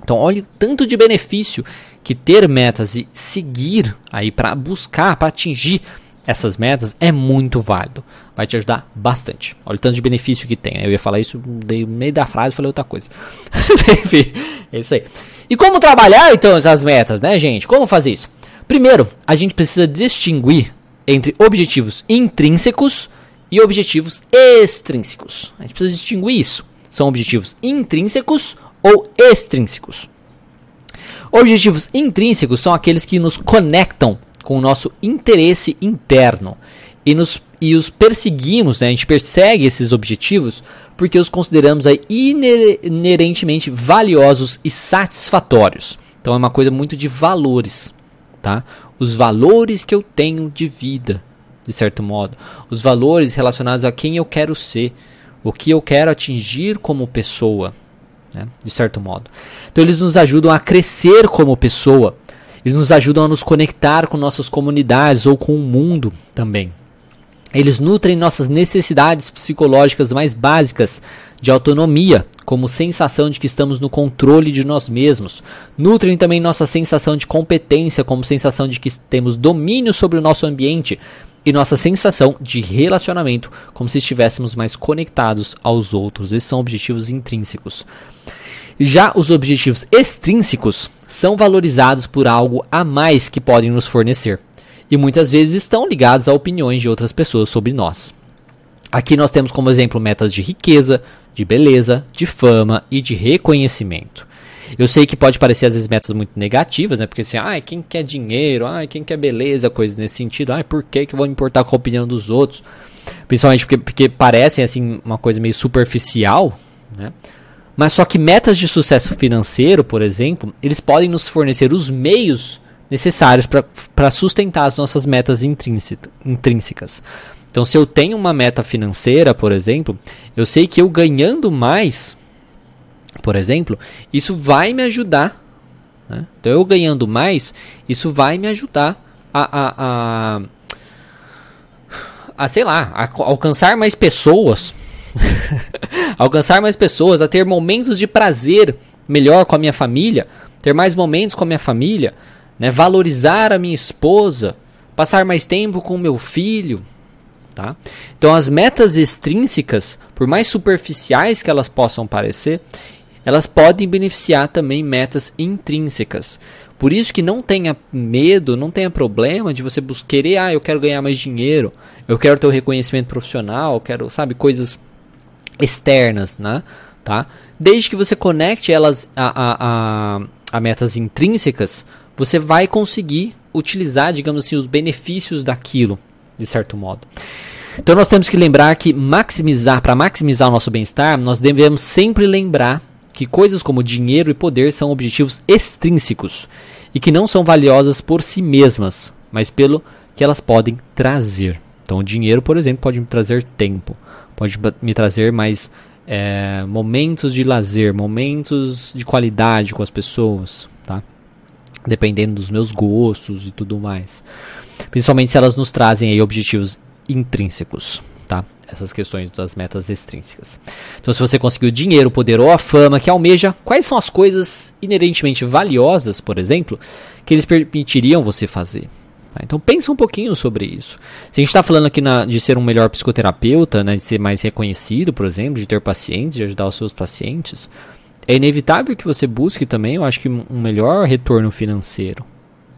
Né? Então, olha o tanto de benefício que ter metas e seguir aí para buscar, para atingir essas metas é muito válido. Vai te ajudar bastante. Olha o tanto de benefício que tem. Eu ia falar isso no meio da frase, falei outra coisa. Enfim, é isso aí. E como trabalhar então essas metas, né, gente? Como fazer isso? Primeiro, a gente precisa distinguir entre objetivos intrínsecos e objetivos extrínsecos. A gente precisa distinguir isso. São objetivos intrínsecos ou extrínsecos. Objetivos intrínsecos são aqueles que nos conectam com o nosso interesse interno e, nos, e os perseguimos, né? a gente persegue esses objetivos porque os consideramos aí inerentemente valiosos e satisfatórios. Então é uma coisa muito de valores, tá? Os valores que eu tenho de vida, de certo modo, os valores relacionados a quem eu quero ser, o que eu quero atingir como pessoa, né? de certo modo. Então eles nos ajudam a crescer como pessoa, eles nos ajudam a nos conectar com nossas comunidades ou com o mundo também. Eles nutrem nossas necessidades psicológicas mais básicas de autonomia, como sensação de que estamos no controle de nós mesmos. Nutrem também nossa sensação de competência, como sensação de que temos domínio sobre o nosso ambiente e nossa sensação de relacionamento, como se estivéssemos mais conectados aos outros. Esses são objetivos intrínsecos. Já os objetivos extrínsecos são valorizados por algo a mais que podem nos fornecer, e muitas vezes estão ligados a opiniões de outras pessoas sobre nós. Aqui nós temos como exemplo metas de riqueza, de beleza, de fama e de reconhecimento. Eu sei que pode parecer às vezes metas muito negativas, né? Porque assim, ai, quem quer dinheiro, ai, quem quer beleza, coisas nesse sentido, ai, por que, que eu vou me importar com a opinião dos outros? Principalmente porque, porque parecem assim uma coisa meio superficial, né? Mas só que metas de sucesso financeiro, por exemplo, eles podem nos fornecer os meios necessários para sustentar as nossas metas intrínsecas. Então, se eu tenho uma meta financeira, por exemplo, eu sei que eu ganhando mais, por exemplo, isso vai me ajudar. Né? Então, eu ganhando mais, isso vai me ajudar a, a, a, a sei lá, a alcançar mais pessoas. alcançar mais pessoas, a ter momentos de prazer melhor com a minha família, ter mais momentos com a minha família, né? valorizar a minha esposa, passar mais tempo com o meu filho, Tá? Então, as metas extrínsecas, por mais superficiais que elas possam parecer, elas podem beneficiar também metas intrínsecas. Por isso que não tenha medo, não tenha problema de você querer, ah, eu quero ganhar mais dinheiro, eu quero ter o reconhecimento profissional, eu quero, sabe, coisas externas, né? Tá? Desde que você conecte elas a, a, a, a metas intrínsecas, você vai conseguir utilizar, digamos assim, os benefícios daquilo, de certo modo. Então nós temos que lembrar que maximizar, para maximizar o nosso bem-estar, nós devemos sempre lembrar que coisas como dinheiro e poder são objetivos extrínsecos e que não são valiosas por si mesmas, mas pelo que elas podem trazer. Então o dinheiro, por exemplo, pode me trazer tempo, pode me trazer mais é, momentos de lazer, momentos de qualidade com as pessoas, tá? Dependendo dos meus gostos e tudo mais. Principalmente se elas nos trazem aí objetivos intrínsecos, tá? Essas questões das metas extrínsecas. Então, se você conseguiu dinheiro, poder ou a fama que almeja, quais são as coisas inerentemente valiosas, por exemplo, que eles permitiriam você fazer? Tá? Então, pensa um pouquinho sobre isso. Se a gente está falando aqui na, de ser um melhor psicoterapeuta, né, de ser mais reconhecido, por exemplo, de ter pacientes, de ajudar os seus pacientes, é inevitável que você busque também, eu acho que um melhor retorno financeiro,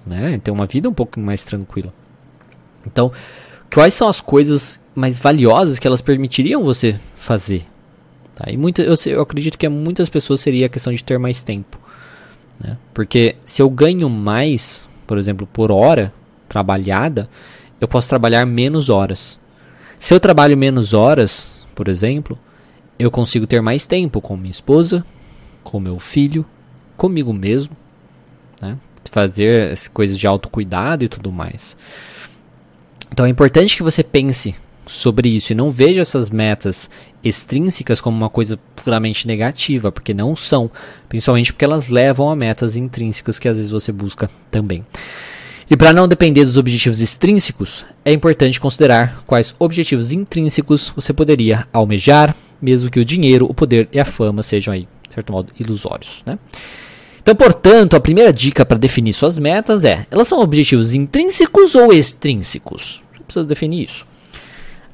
né? Ter uma vida um pouco mais tranquila. Então, quais são as coisas mais valiosas que elas permitiriam você fazer. Tá? E muita, eu, eu acredito que muitas pessoas seria a questão de ter mais tempo. Né? Porque se eu ganho mais, por exemplo, por hora trabalhada, eu posso trabalhar menos horas. Se eu trabalho menos horas, por exemplo, eu consigo ter mais tempo com minha esposa, com meu filho, comigo mesmo, né? fazer as coisas de autocuidado e tudo mais. Então é importante que você pense sobre isso e não veja essas metas extrínsecas como uma coisa puramente negativa, porque não são, principalmente porque elas levam a metas intrínsecas que às vezes você busca também. E para não depender dos objetivos extrínsecos, é importante considerar quais objetivos intrínsecos você poderia almejar, mesmo que o dinheiro, o poder e a fama sejam aí, de certo modo, ilusórios, né? Então, portanto, a primeira dica para definir suas metas é: elas são objetivos intrínsecos ou extrínsecos? Você precisa definir isso.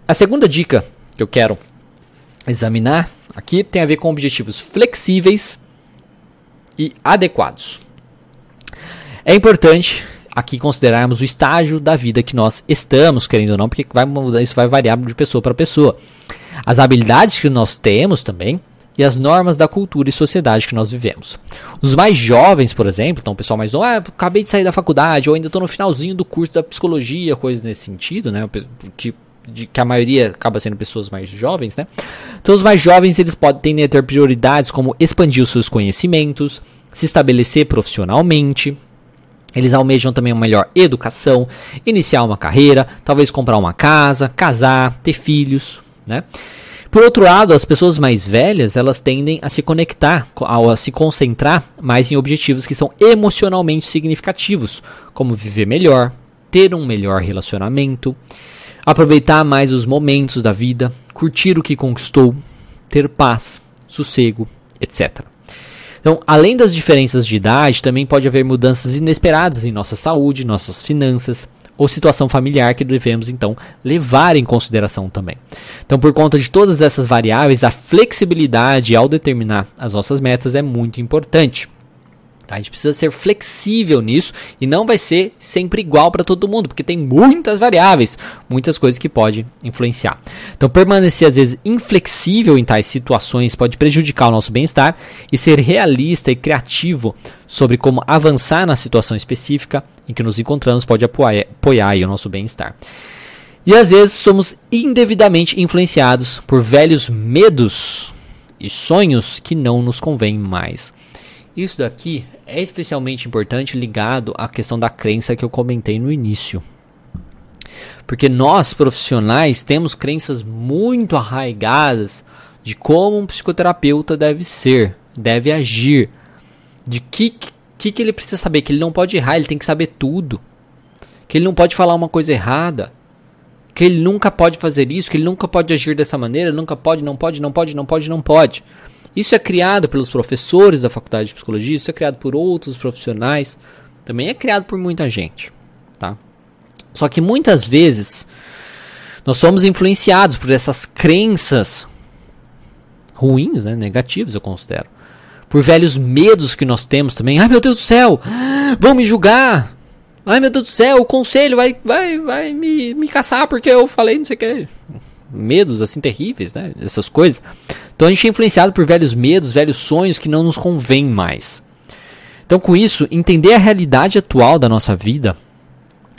A segunda dica que eu quero examinar aqui tem a ver com objetivos flexíveis e adequados. É importante aqui considerarmos o estágio da vida que nós estamos, querendo ou não, porque vai mudar, isso vai variar de pessoa para pessoa. As habilidades que nós temos também e as normas da cultura e sociedade que nós vivemos. Os mais jovens, por exemplo, então o pessoal mais ah, acabei de sair da faculdade, ou ainda estou no finalzinho do curso da psicologia, coisas nesse sentido, né? Que, de, que a maioria acaba sendo pessoas mais jovens, né? Então os mais jovens eles podem ter prioridades como expandir os seus conhecimentos, se estabelecer profissionalmente, eles almejam também uma melhor educação, iniciar uma carreira, talvez comprar uma casa, casar, ter filhos, né? Por outro lado, as pessoas mais velhas, elas tendem a se conectar, a se concentrar mais em objetivos que são emocionalmente significativos, como viver melhor, ter um melhor relacionamento, aproveitar mais os momentos da vida, curtir o que conquistou, ter paz, sossego, etc. Então, além das diferenças de idade, também pode haver mudanças inesperadas em nossa saúde, nossas finanças, ou situação familiar que devemos então levar em consideração também. Então, por conta de todas essas variáveis, a flexibilidade ao determinar as nossas metas é muito importante. Tá? A gente precisa ser flexível nisso e não vai ser sempre igual para todo mundo, porque tem muitas variáveis, muitas coisas que podem influenciar. Então, permanecer às vezes inflexível em tais situações pode prejudicar o nosso bem-estar e ser realista e criativo sobre como avançar na situação específica em que nos encontramos pode apoiar, apoiar o nosso bem-estar. E às vezes somos indevidamente influenciados por velhos medos e sonhos que não nos convêm mais. Isso daqui é especialmente importante ligado à questão da crença que eu comentei no início. Porque nós, profissionais, temos crenças muito arraigadas de como um psicoterapeuta deve ser, deve agir, de que, que, que ele precisa saber, que ele não pode errar, ele tem que saber tudo, que ele não pode falar uma coisa errada, que ele nunca pode fazer isso, que ele nunca pode agir dessa maneira, nunca pode, não pode, não pode, não pode, não pode. Isso é criado pelos professores da faculdade de psicologia, isso é criado por outros profissionais, também é criado por muita gente, tá? Só que muitas vezes nós somos influenciados por essas crenças ruins, né, negativas, eu considero. Por velhos medos que nós temos também. Ai meu Deus do céu, vão me julgar. Ai meu Deus do céu, o conselho vai, vai, vai me, me caçar porque eu falei não sei o que. Medos assim terríveis, né? Essas coisas. Então a gente é influenciado por velhos medos, velhos sonhos que não nos convêm mais. Então, com isso, entender a realidade atual da nossa vida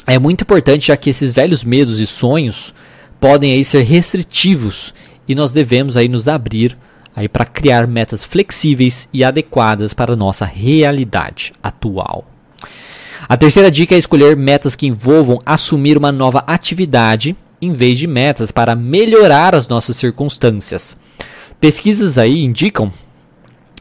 é muito importante, já que esses velhos medos e sonhos podem aí ser restritivos e nós devemos aí nos abrir aí para criar metas flexíveis e adequadas para a nossa realidade atual. A terceira dica é escolher metas que envolvam assumir uma nova atividade em vez de metas para melhorar as nossas circunstâncias. Pesquisas aí indicam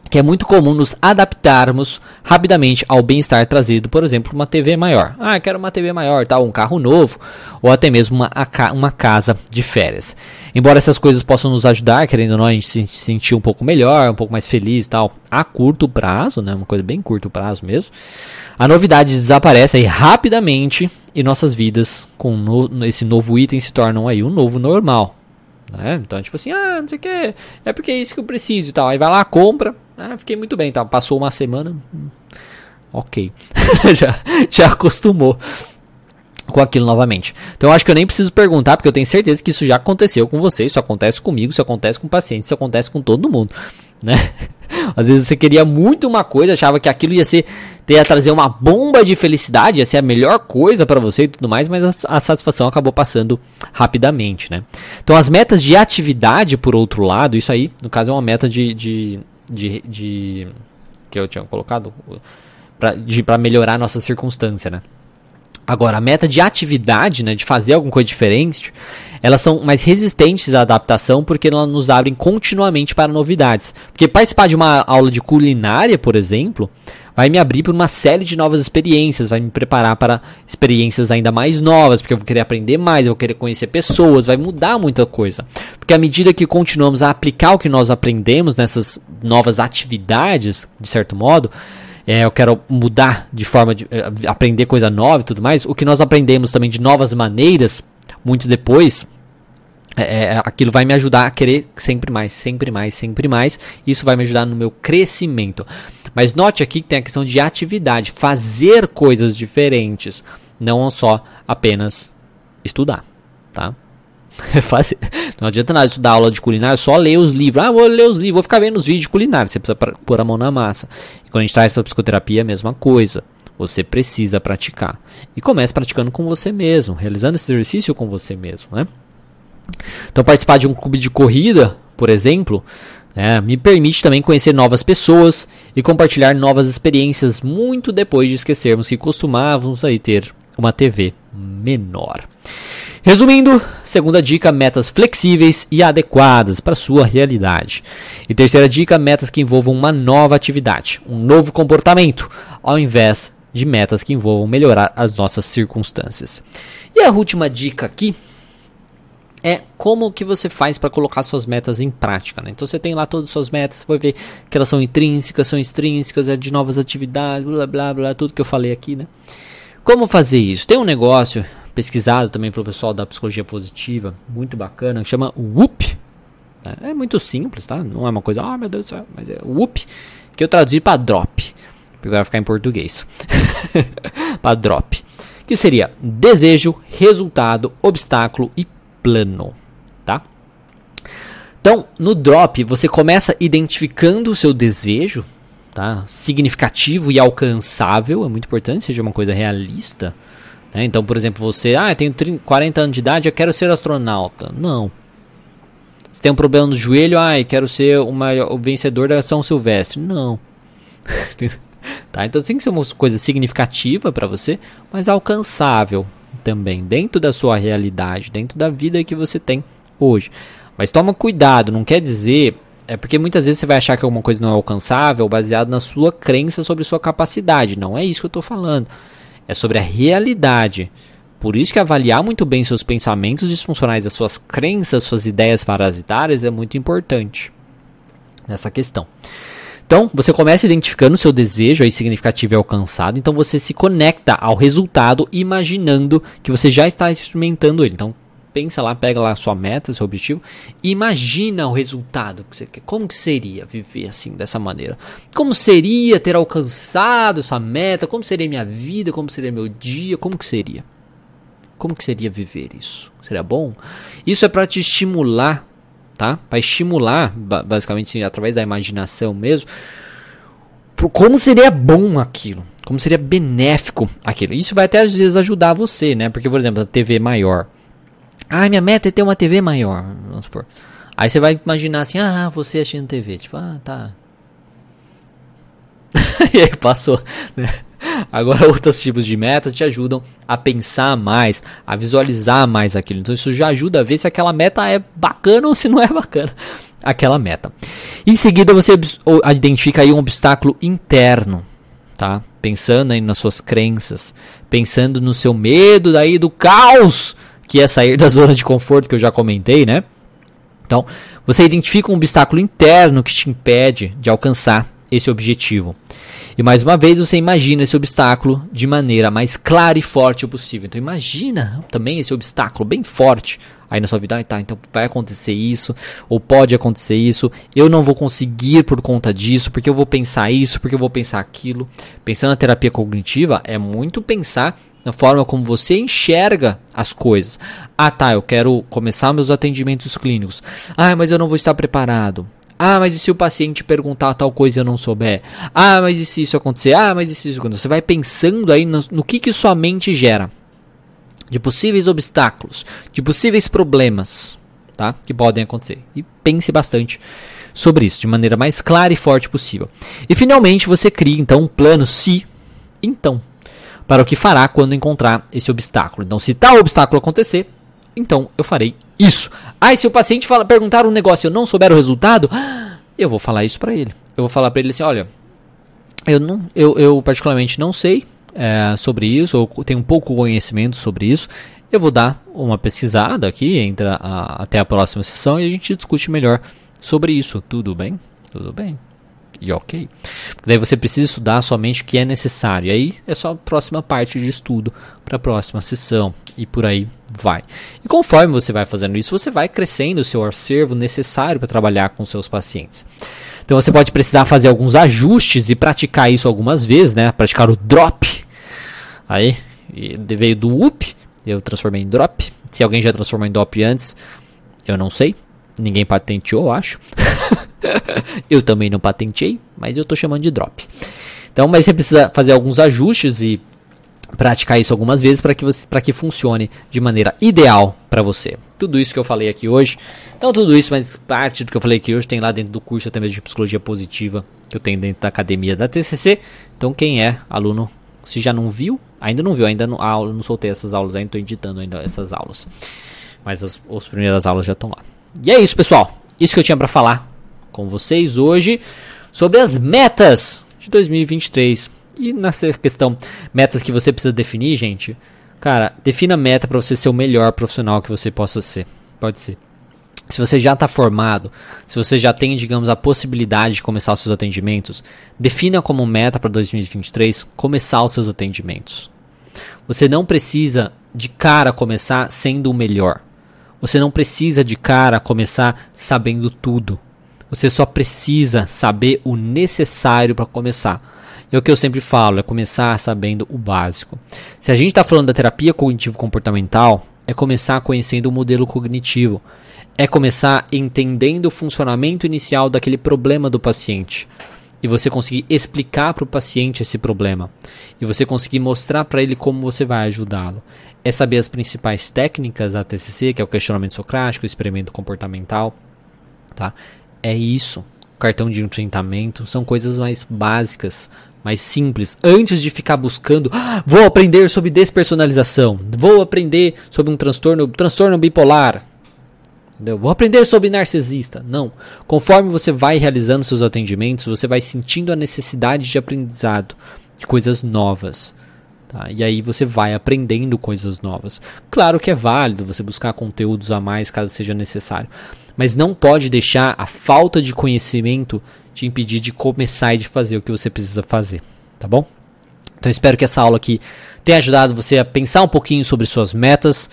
que é muito comum nos adaptarmos rapidamente ao bem-estar trazido, por exemplo, uma TV maior. Ah, quero uma TV maior, tal, um carro novo, ou até mesmo uma, uma casa de férias. Embora essas coisas possam nos ajudar, querendo ou não, a gente se sentir um pouco melhor, um pouco mais feliz tal, a curto prazo, né, uma coisa bem curto prazo mesmo, a novidade desaparece aí rapidamente e nossas vidas com no, esse novo item se tornam aí um novo normal. Né? Então, tipo assim, ah, não sei o que, é porque é isso que eu preciso e tal. Aí vai lá, compra, ah, fiquei muito bem, tá? Passou uma semana, hum, ok, já, já acostumou com aquilo novamente. Então eu acho que eu nem preciso perguntar, porque eu tenho certeza que isso já aconteceu com você, isso acontece comigo, isso acontece com pacientes, isso acontece com todo mundo, né? Às vezes você queria muito uma coisa, achava que aquilo ia ser ia trazer uma bomba de felicidade, ia ser a melhor coisa para você e tudo mais, mas a, a, satisfação acabou passando rapidamente, né? Então as metas de atividade, por outro lado, isso aí, no caso é uma meta de, de, de, de que eu tinha colocado para melhorar a nossa circunstância, né? Agora, a meta de atividade, né, de fazer alguma coisa diferente, elas são mais resistentes à adaptação porque elas nos abrem continuamente para novidades. Porque participar de uma aula de culinária, por exemplo, vai me abrir para uma série de novas experiências, vai me preparar para experiências ainda mais novas, porque eu vou querer aprender mais, eu vou querer conhecer pessoas, vai mudar muita coisa. Porque à medida que continuamos a aplicar o que nós aprendemos nessas novas atividades, de certo modo, é, eu quero mudar de forma de é, aprender coisa nova e tudo mais, o que nós aprendemos também de novas maneiras, muito depois, é, é, aquilo vai me ajudar a querer sempre mais, sempre mais, sempre mais. Isso vai me ajudar no meu crescimento. Mas note aqui que tem a questão de atividade, fazer coisas diferentes, não só apenas estudar, tá? fazer. Não adianta nada estudar aula de culinária, só ler os livros. Ah, vou ler os livros, vou ficar vendo os vídeos de culinária. Você precisa pôr a mão na massa. E quando a gente traz para psicoterapia, é a mesma coisa. Você precisa praticar. E comece praticando com você mesmo, realizando esse exercício com você mesmo, né? Então, participar de um clube de corrida, por exemplo, né, me permite também conhecer novas pessoas e compartilhar novas experiências muito depois de esquecermos que costumávamos aí ter uma TV menor. Resumindo, segunda dica, metas flexíveis e adequadas para sua realidade. E terceira dica, metas que envolvam uma nova atividade, um novo comportamento, ao invés de metas que envolvam melhorar as nossas circunstâncias. E a última dica aqui é como que você faz para colocar suas metas em prática. Né? Então você tem lá todas as suas metas, você vai ver que elas são intrínsecas, são extrínsecas, é de novas atividades, blá blá blá, tudo que eu falei aqui, né? Como fazer isso? Tem um negócio, pesquisada também pelo pessoal da psicologia positiva, muito bacana, chama WUP. Né? É muito simples, tá? Não é uma coisa, ah, oh, meu Deus do céu, mas é WUP, que eu traduzi para drop, porque vai ficar em português. para drop, que seria desejo, resultado, obstáculo e plano, tá? Então, no drop, você começa identificando o seu desejo, tá? Significativo e alcançável, é muito importante, seja uma coisa realista. Né? Então, por exemplo, você, ah, eu tenho 30, 40 anos de idade, eu quero ser astronauta. Não. Você tem um problema no joelho, ah, eu quero ser uma, o vencedor da São Silvestre. Não. tá? Então tem que ser uma coisa significativa para você, mas alcançável também, dentro da sua realidade, dentro da vida que você tem hoje. Mas toma cuidado, não quer dizer. É porque muitas vezes você vai achar que alguma coisa não é alcançável baseado na sua crença sobre sua capacidade. Não é isso que eu estou falando. É sobre a realidade. Por isso que avaliar muito bem seus pensamentos disfuncionais, as suas crenças, suas ideias parasitárias é muito importante nessa questão. Então, você começa identificando o seu desejo aí significativo e alcançado, então você se conecta ao resultado imaginando que você já está experimentando ele. Então, pensa lá, pega lá a sua meta, seu objetivo, e imagina o resultado que você quer. Como que seria viver assim, dessa maneira? Como seria ter alcançado essa meta? Como seria minha vida? Como seria meu dia? Como que seria? Como que seria viver isso? Seria bom? Isso é para te estimular, tá? Para estimular, basicamente através da imaginação mesmo, como seria bom aquilo, como seria benéfico aquilo. Isso vai até às vezes ajudar você, né? Porque, por exemplo, a TV maior. Ah, minha meta é ter uma TV maior, vamos supor. Aí você vai imaginar assim, ah, você assistindo TV, tipo, ah, tá. e aí passou, né? Agora outros tipos de metas te ajudam a pensar mais, a visualizar mais aquilo. Então isso já ajuda a ver se aquela meta é bacana ou se não é bacana aquela meta. Em seguida você identifica aí um obstáculo interno, tá? Pensando aí nas suas crenças, pensando no seu medo daí do caos que é sair da zona de conforto que eu já comentei, né? Então, você identifica um obstáculo interno que te impede de alcançar esse objetivo. E mais uma vez você imagina esse obstáculo de maneira mais clara e forte possível. Então imagina também esse obstáculo bem forte aí na sua vida. Ah, tá, então vai acontecer isso, ou pode acontecer isso. Eu não vou conseguir por conta disso, porque eu vou pensar isso, porque eu vou pensar aquilo. Pensando na terapia cognitiva é muito pensar na forma como você enxerga as coisas. Ah, tá, eu quero começar meus atendimentos clínicos. Ah, mas eu não vou estar preparado. Ah, mas e se o paciente perguntar tal coisa e eu não souber? Ah, mas e se isso acontecer? Ah, mas e se isso acontecer? Você vai pensando aí no, no que, que sua mente gera. De possíveis obstáculos, de possíveis problemas, tá? Que podem acontecer. E pense bastante sobre isso, de maneira mais clara e forte possível. E finalmente você cria então um plano se, então, para o que fará quando encontrar esse obstáculo. Então, se tal obstáculo acontecer, então eu farei isso. E se o paciente fala, perguntar um negócio e eu não souber o resultado, eu vou falar isso para ele. Eu vou falar para ele assim, olha, eu não, eu, eu particularmente não sei é, sobre isso, ou tenho pouco conhecimento sobre isso. Eu vou dar uma pesquisada aqui, entra a, até a próxima sessão e a gente discute melhor sobre isso. Tudo bem? Tudo bem e ok. Daí você precisa estudar somente o que é necessário. E aí é só a próxima parte de estudo para a próxima sessão e por aí vai. E conforme você vai fazendo isso, você vai crescendo o seu acervo necessário para trabalhar com seus pacientes. Então você pode precisar fazer alguns ajustes e praticar isso algumas vezes, né? Praticar o drop. Aí, veio do up, eu transformei em drop. Se alguém já transformou em drop antes, eu não sei. Ninguém patenteou, acho. eu também não patentei, mas eu estou chamando de drop. Então, mas você precisa fazer alguns ajustes e praticar isso algumas vezes para que, você, que funcione de maneira ideal para você. Tudo isso que eu falei aqui hoje. Então, tudo isso, mas parte do que eu falei aqui hoje tem lá dentro do curso até mesmo de psicologia positiva que eu tenho dentro da academia da TCC. Então, quem é aluno, se já não viu, ainda não viu, ainda não, ah, não soltei essas aulas, ainda estou editando ainda essas aulas. Mas as, as primeiras aulas já estão lá. E é isso, pessoal. Isso que eu tinha para falar com vocês hoje sobre as metas de 2023. E nessa questão, metas que você precisa definir, gente. Cara, defina meta para você ser o melhor profissional que você possa ser. Pode ser. Se você já está formado, se você já tem, digamos, a possibilidade de começar os seus atendimentos, defina como meta para 2023 começar os seus atendimentos. Você não precisa de cara começar sendo o melhor. Você não precisa de cara começar sabendo tudo. Você só precisa saber o necessário para começar. E o que eu sempre falo é começar sabendo o básico. Se a gente está falando da terapia cognitivo-comportamental, é começar conhecendo o modelo cognitivo. É começar entendendo o funcionamento inicial daquele problema do paciente. E você conseguir explicar para o paciente esse problema. E você conseguir mostrar para ele como você vai ajudá-lo. É saber as principais técnicas da TCC, que é o questionamento socrático, o experimento comportamental. Tá? É isso. Cartão de enfrentamento. São coisas mais básicas, mais simples. Antes de ficar buscando, ah, vou aprender sobre despersonalização. Vou aprender sobre um transtorno, transtorno bipolar. Entendeu? Vou aprender sobre narcisista. Não. Conforme você vai realizando seus atendimentos, você vai sentindo a necessidade de aprendizado, de coisas novas. Tá? E aí você vai aprendendo coisas novas. Claro que é válido você buscar conteúdos a mais caso seja necessário. Mas não pode deixar a falta de conhecimento te impedir de começar e de fazer o que você precisa fazer. Tá bom? Então espero que essa aula aqui tenha ajudado você a pensar um pouquinho sobre suas metas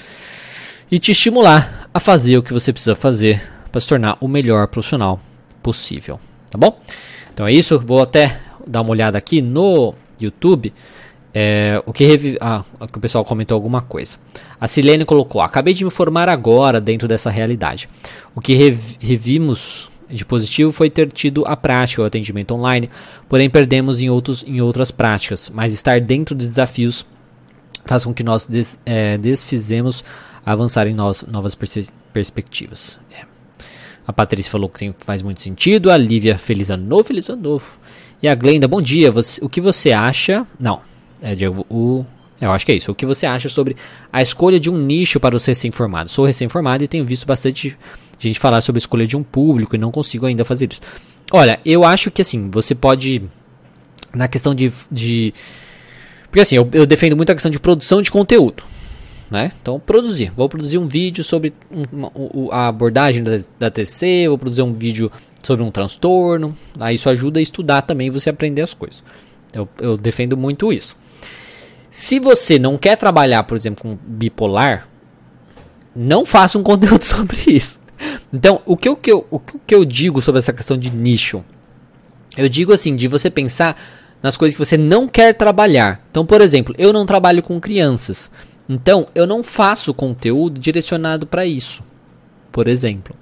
e te estimular a fazer o que você precisa fazer para se tornar o melhor profissional possível. Tá bom? Então é isso. Vou até dar uma olhada aqui no YouTube. É, o, que revi... ah, o pessoal comentou alguma coisa. A Silene colocou: Acabei de me formar agora dentro dessa realidade. O que rev... revimos de positivo foi ter tido a prática, o atendimento online, porém perdemos em, outros, em outras práticas. Mas estar dentro dos desafios faz com que nós des, é, desfizemos avançar em novas, novas pers perspectivas. É. A Patrícia falou que tem, faz muito sentido. A Lívia, feliz ano novo, feliz ano novo. E a Glenda, bom dia. Você, o que você acha? Não, é, Diego, o, eu acho que é isso. O que você acha sobre a escolha de um nicho para os recém-formados? Sou recém-formado e tenho visto bastante gente falar sobre a escolha de um público e não consigo ainda fazer isso. Olha, eu acho que assim, você pode. Na questão de. de porque assim, eu, eu defendo muito a questão de produção de conteúdo. Né? Então, produzir. Vou produzir um vídeo sobre uma, uma, a abordagem da, da TC, vou produzir um vídeo sobre um transtorno. Aí isso ajuda a estudar também você aprender as coisas. Eu, eu defendo muito isso. Se você não quer trabalhar, por exemplo, com bipolar, não faça um conteúdo sobre isso. Então, o que, eu, que eu, o que eu digo sobre essa questão de nicho? Eu digo assim, de você pensar nas coisas que você não quer trabalhar. Então, por exemplo, eu não trabalho com crianças. Então, eu não faço conteúdo direcionado para isso. Por exemplo.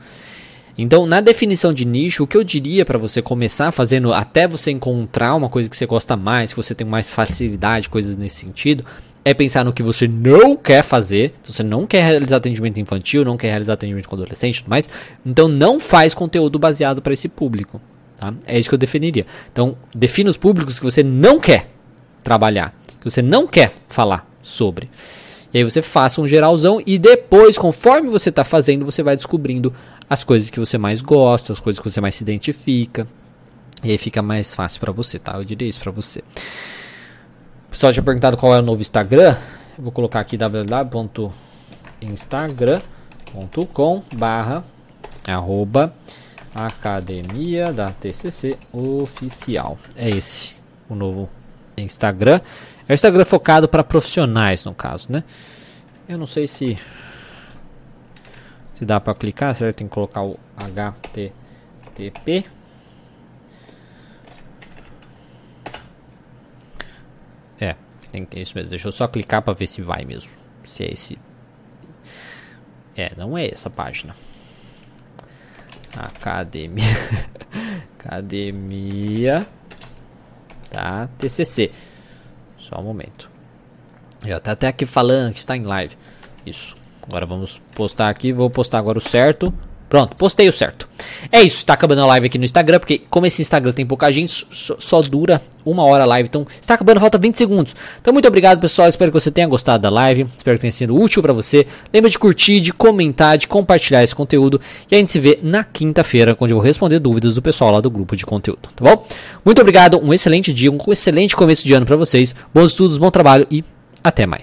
Então, na definição de nicho, o que eu diria para você começar fazendo até você encontrar uma coisa que você gosta mais, que você tem mais facilidade, coisas nesse sentido, é pensar no que você não quer fazer. Você não quer realizar atendimento infantil, não quer realizar atendimento com adolescente, mais. Então, não faz conteúdo baseado para esse público. Tá? É isso que eu definiria. Então, defina os públicos que você não quer trabalhar, que você não quer falar sobre. E aí você faça um geralzão e depois, conforme você está fazendo, você vai descobrindo as coisas que você mais gosta, as coisas que você mais se identifica. E aí fica mais fácil para você, tá? Eu diria isso para você. O pessoal tinha perguntado qual é o novo Instagram. Eu vou colocar aqui www.instagram.com barra arroba academia da TCC oficial. É esse o novo Instagram. É o Instagram focado para profissionais, no caso, né? Eu não sei se dá para clicar, que tem que colocar o HTTP? É, tem isso mesmo. Deixa eu só clicar para ver se vai mesmo. Se é esse. É, não é essa página. Academia. Academia. Tá, TCC. Só um momento. Já tá até aqui falando que está em live. Isso. Agora vamos postar aqui. Vou postar agora o certo. Pronto, postei o certo. É isso, está acabando a live aqui no Instagram, porque como esse Instagram tem pouca gente, só, só, dura uma hora a live. Então, está acabando, falta 20 segundos. Então, muito obrigado, pessoal. Espero que você tenha gostado da live. Espero que tenha sido útil para você. Lembra de curtir, de comentar, de compartilhar esse conteúdo. E a gente se vê na quinta-feira, onde eu vou responder dúvidas do pessoal lá do grupo de conteúdo, tá bom? Muito obrigado, um excelente dia, um excelente começo de ano para vocês. Bons estudos, bom trabalho e até mais.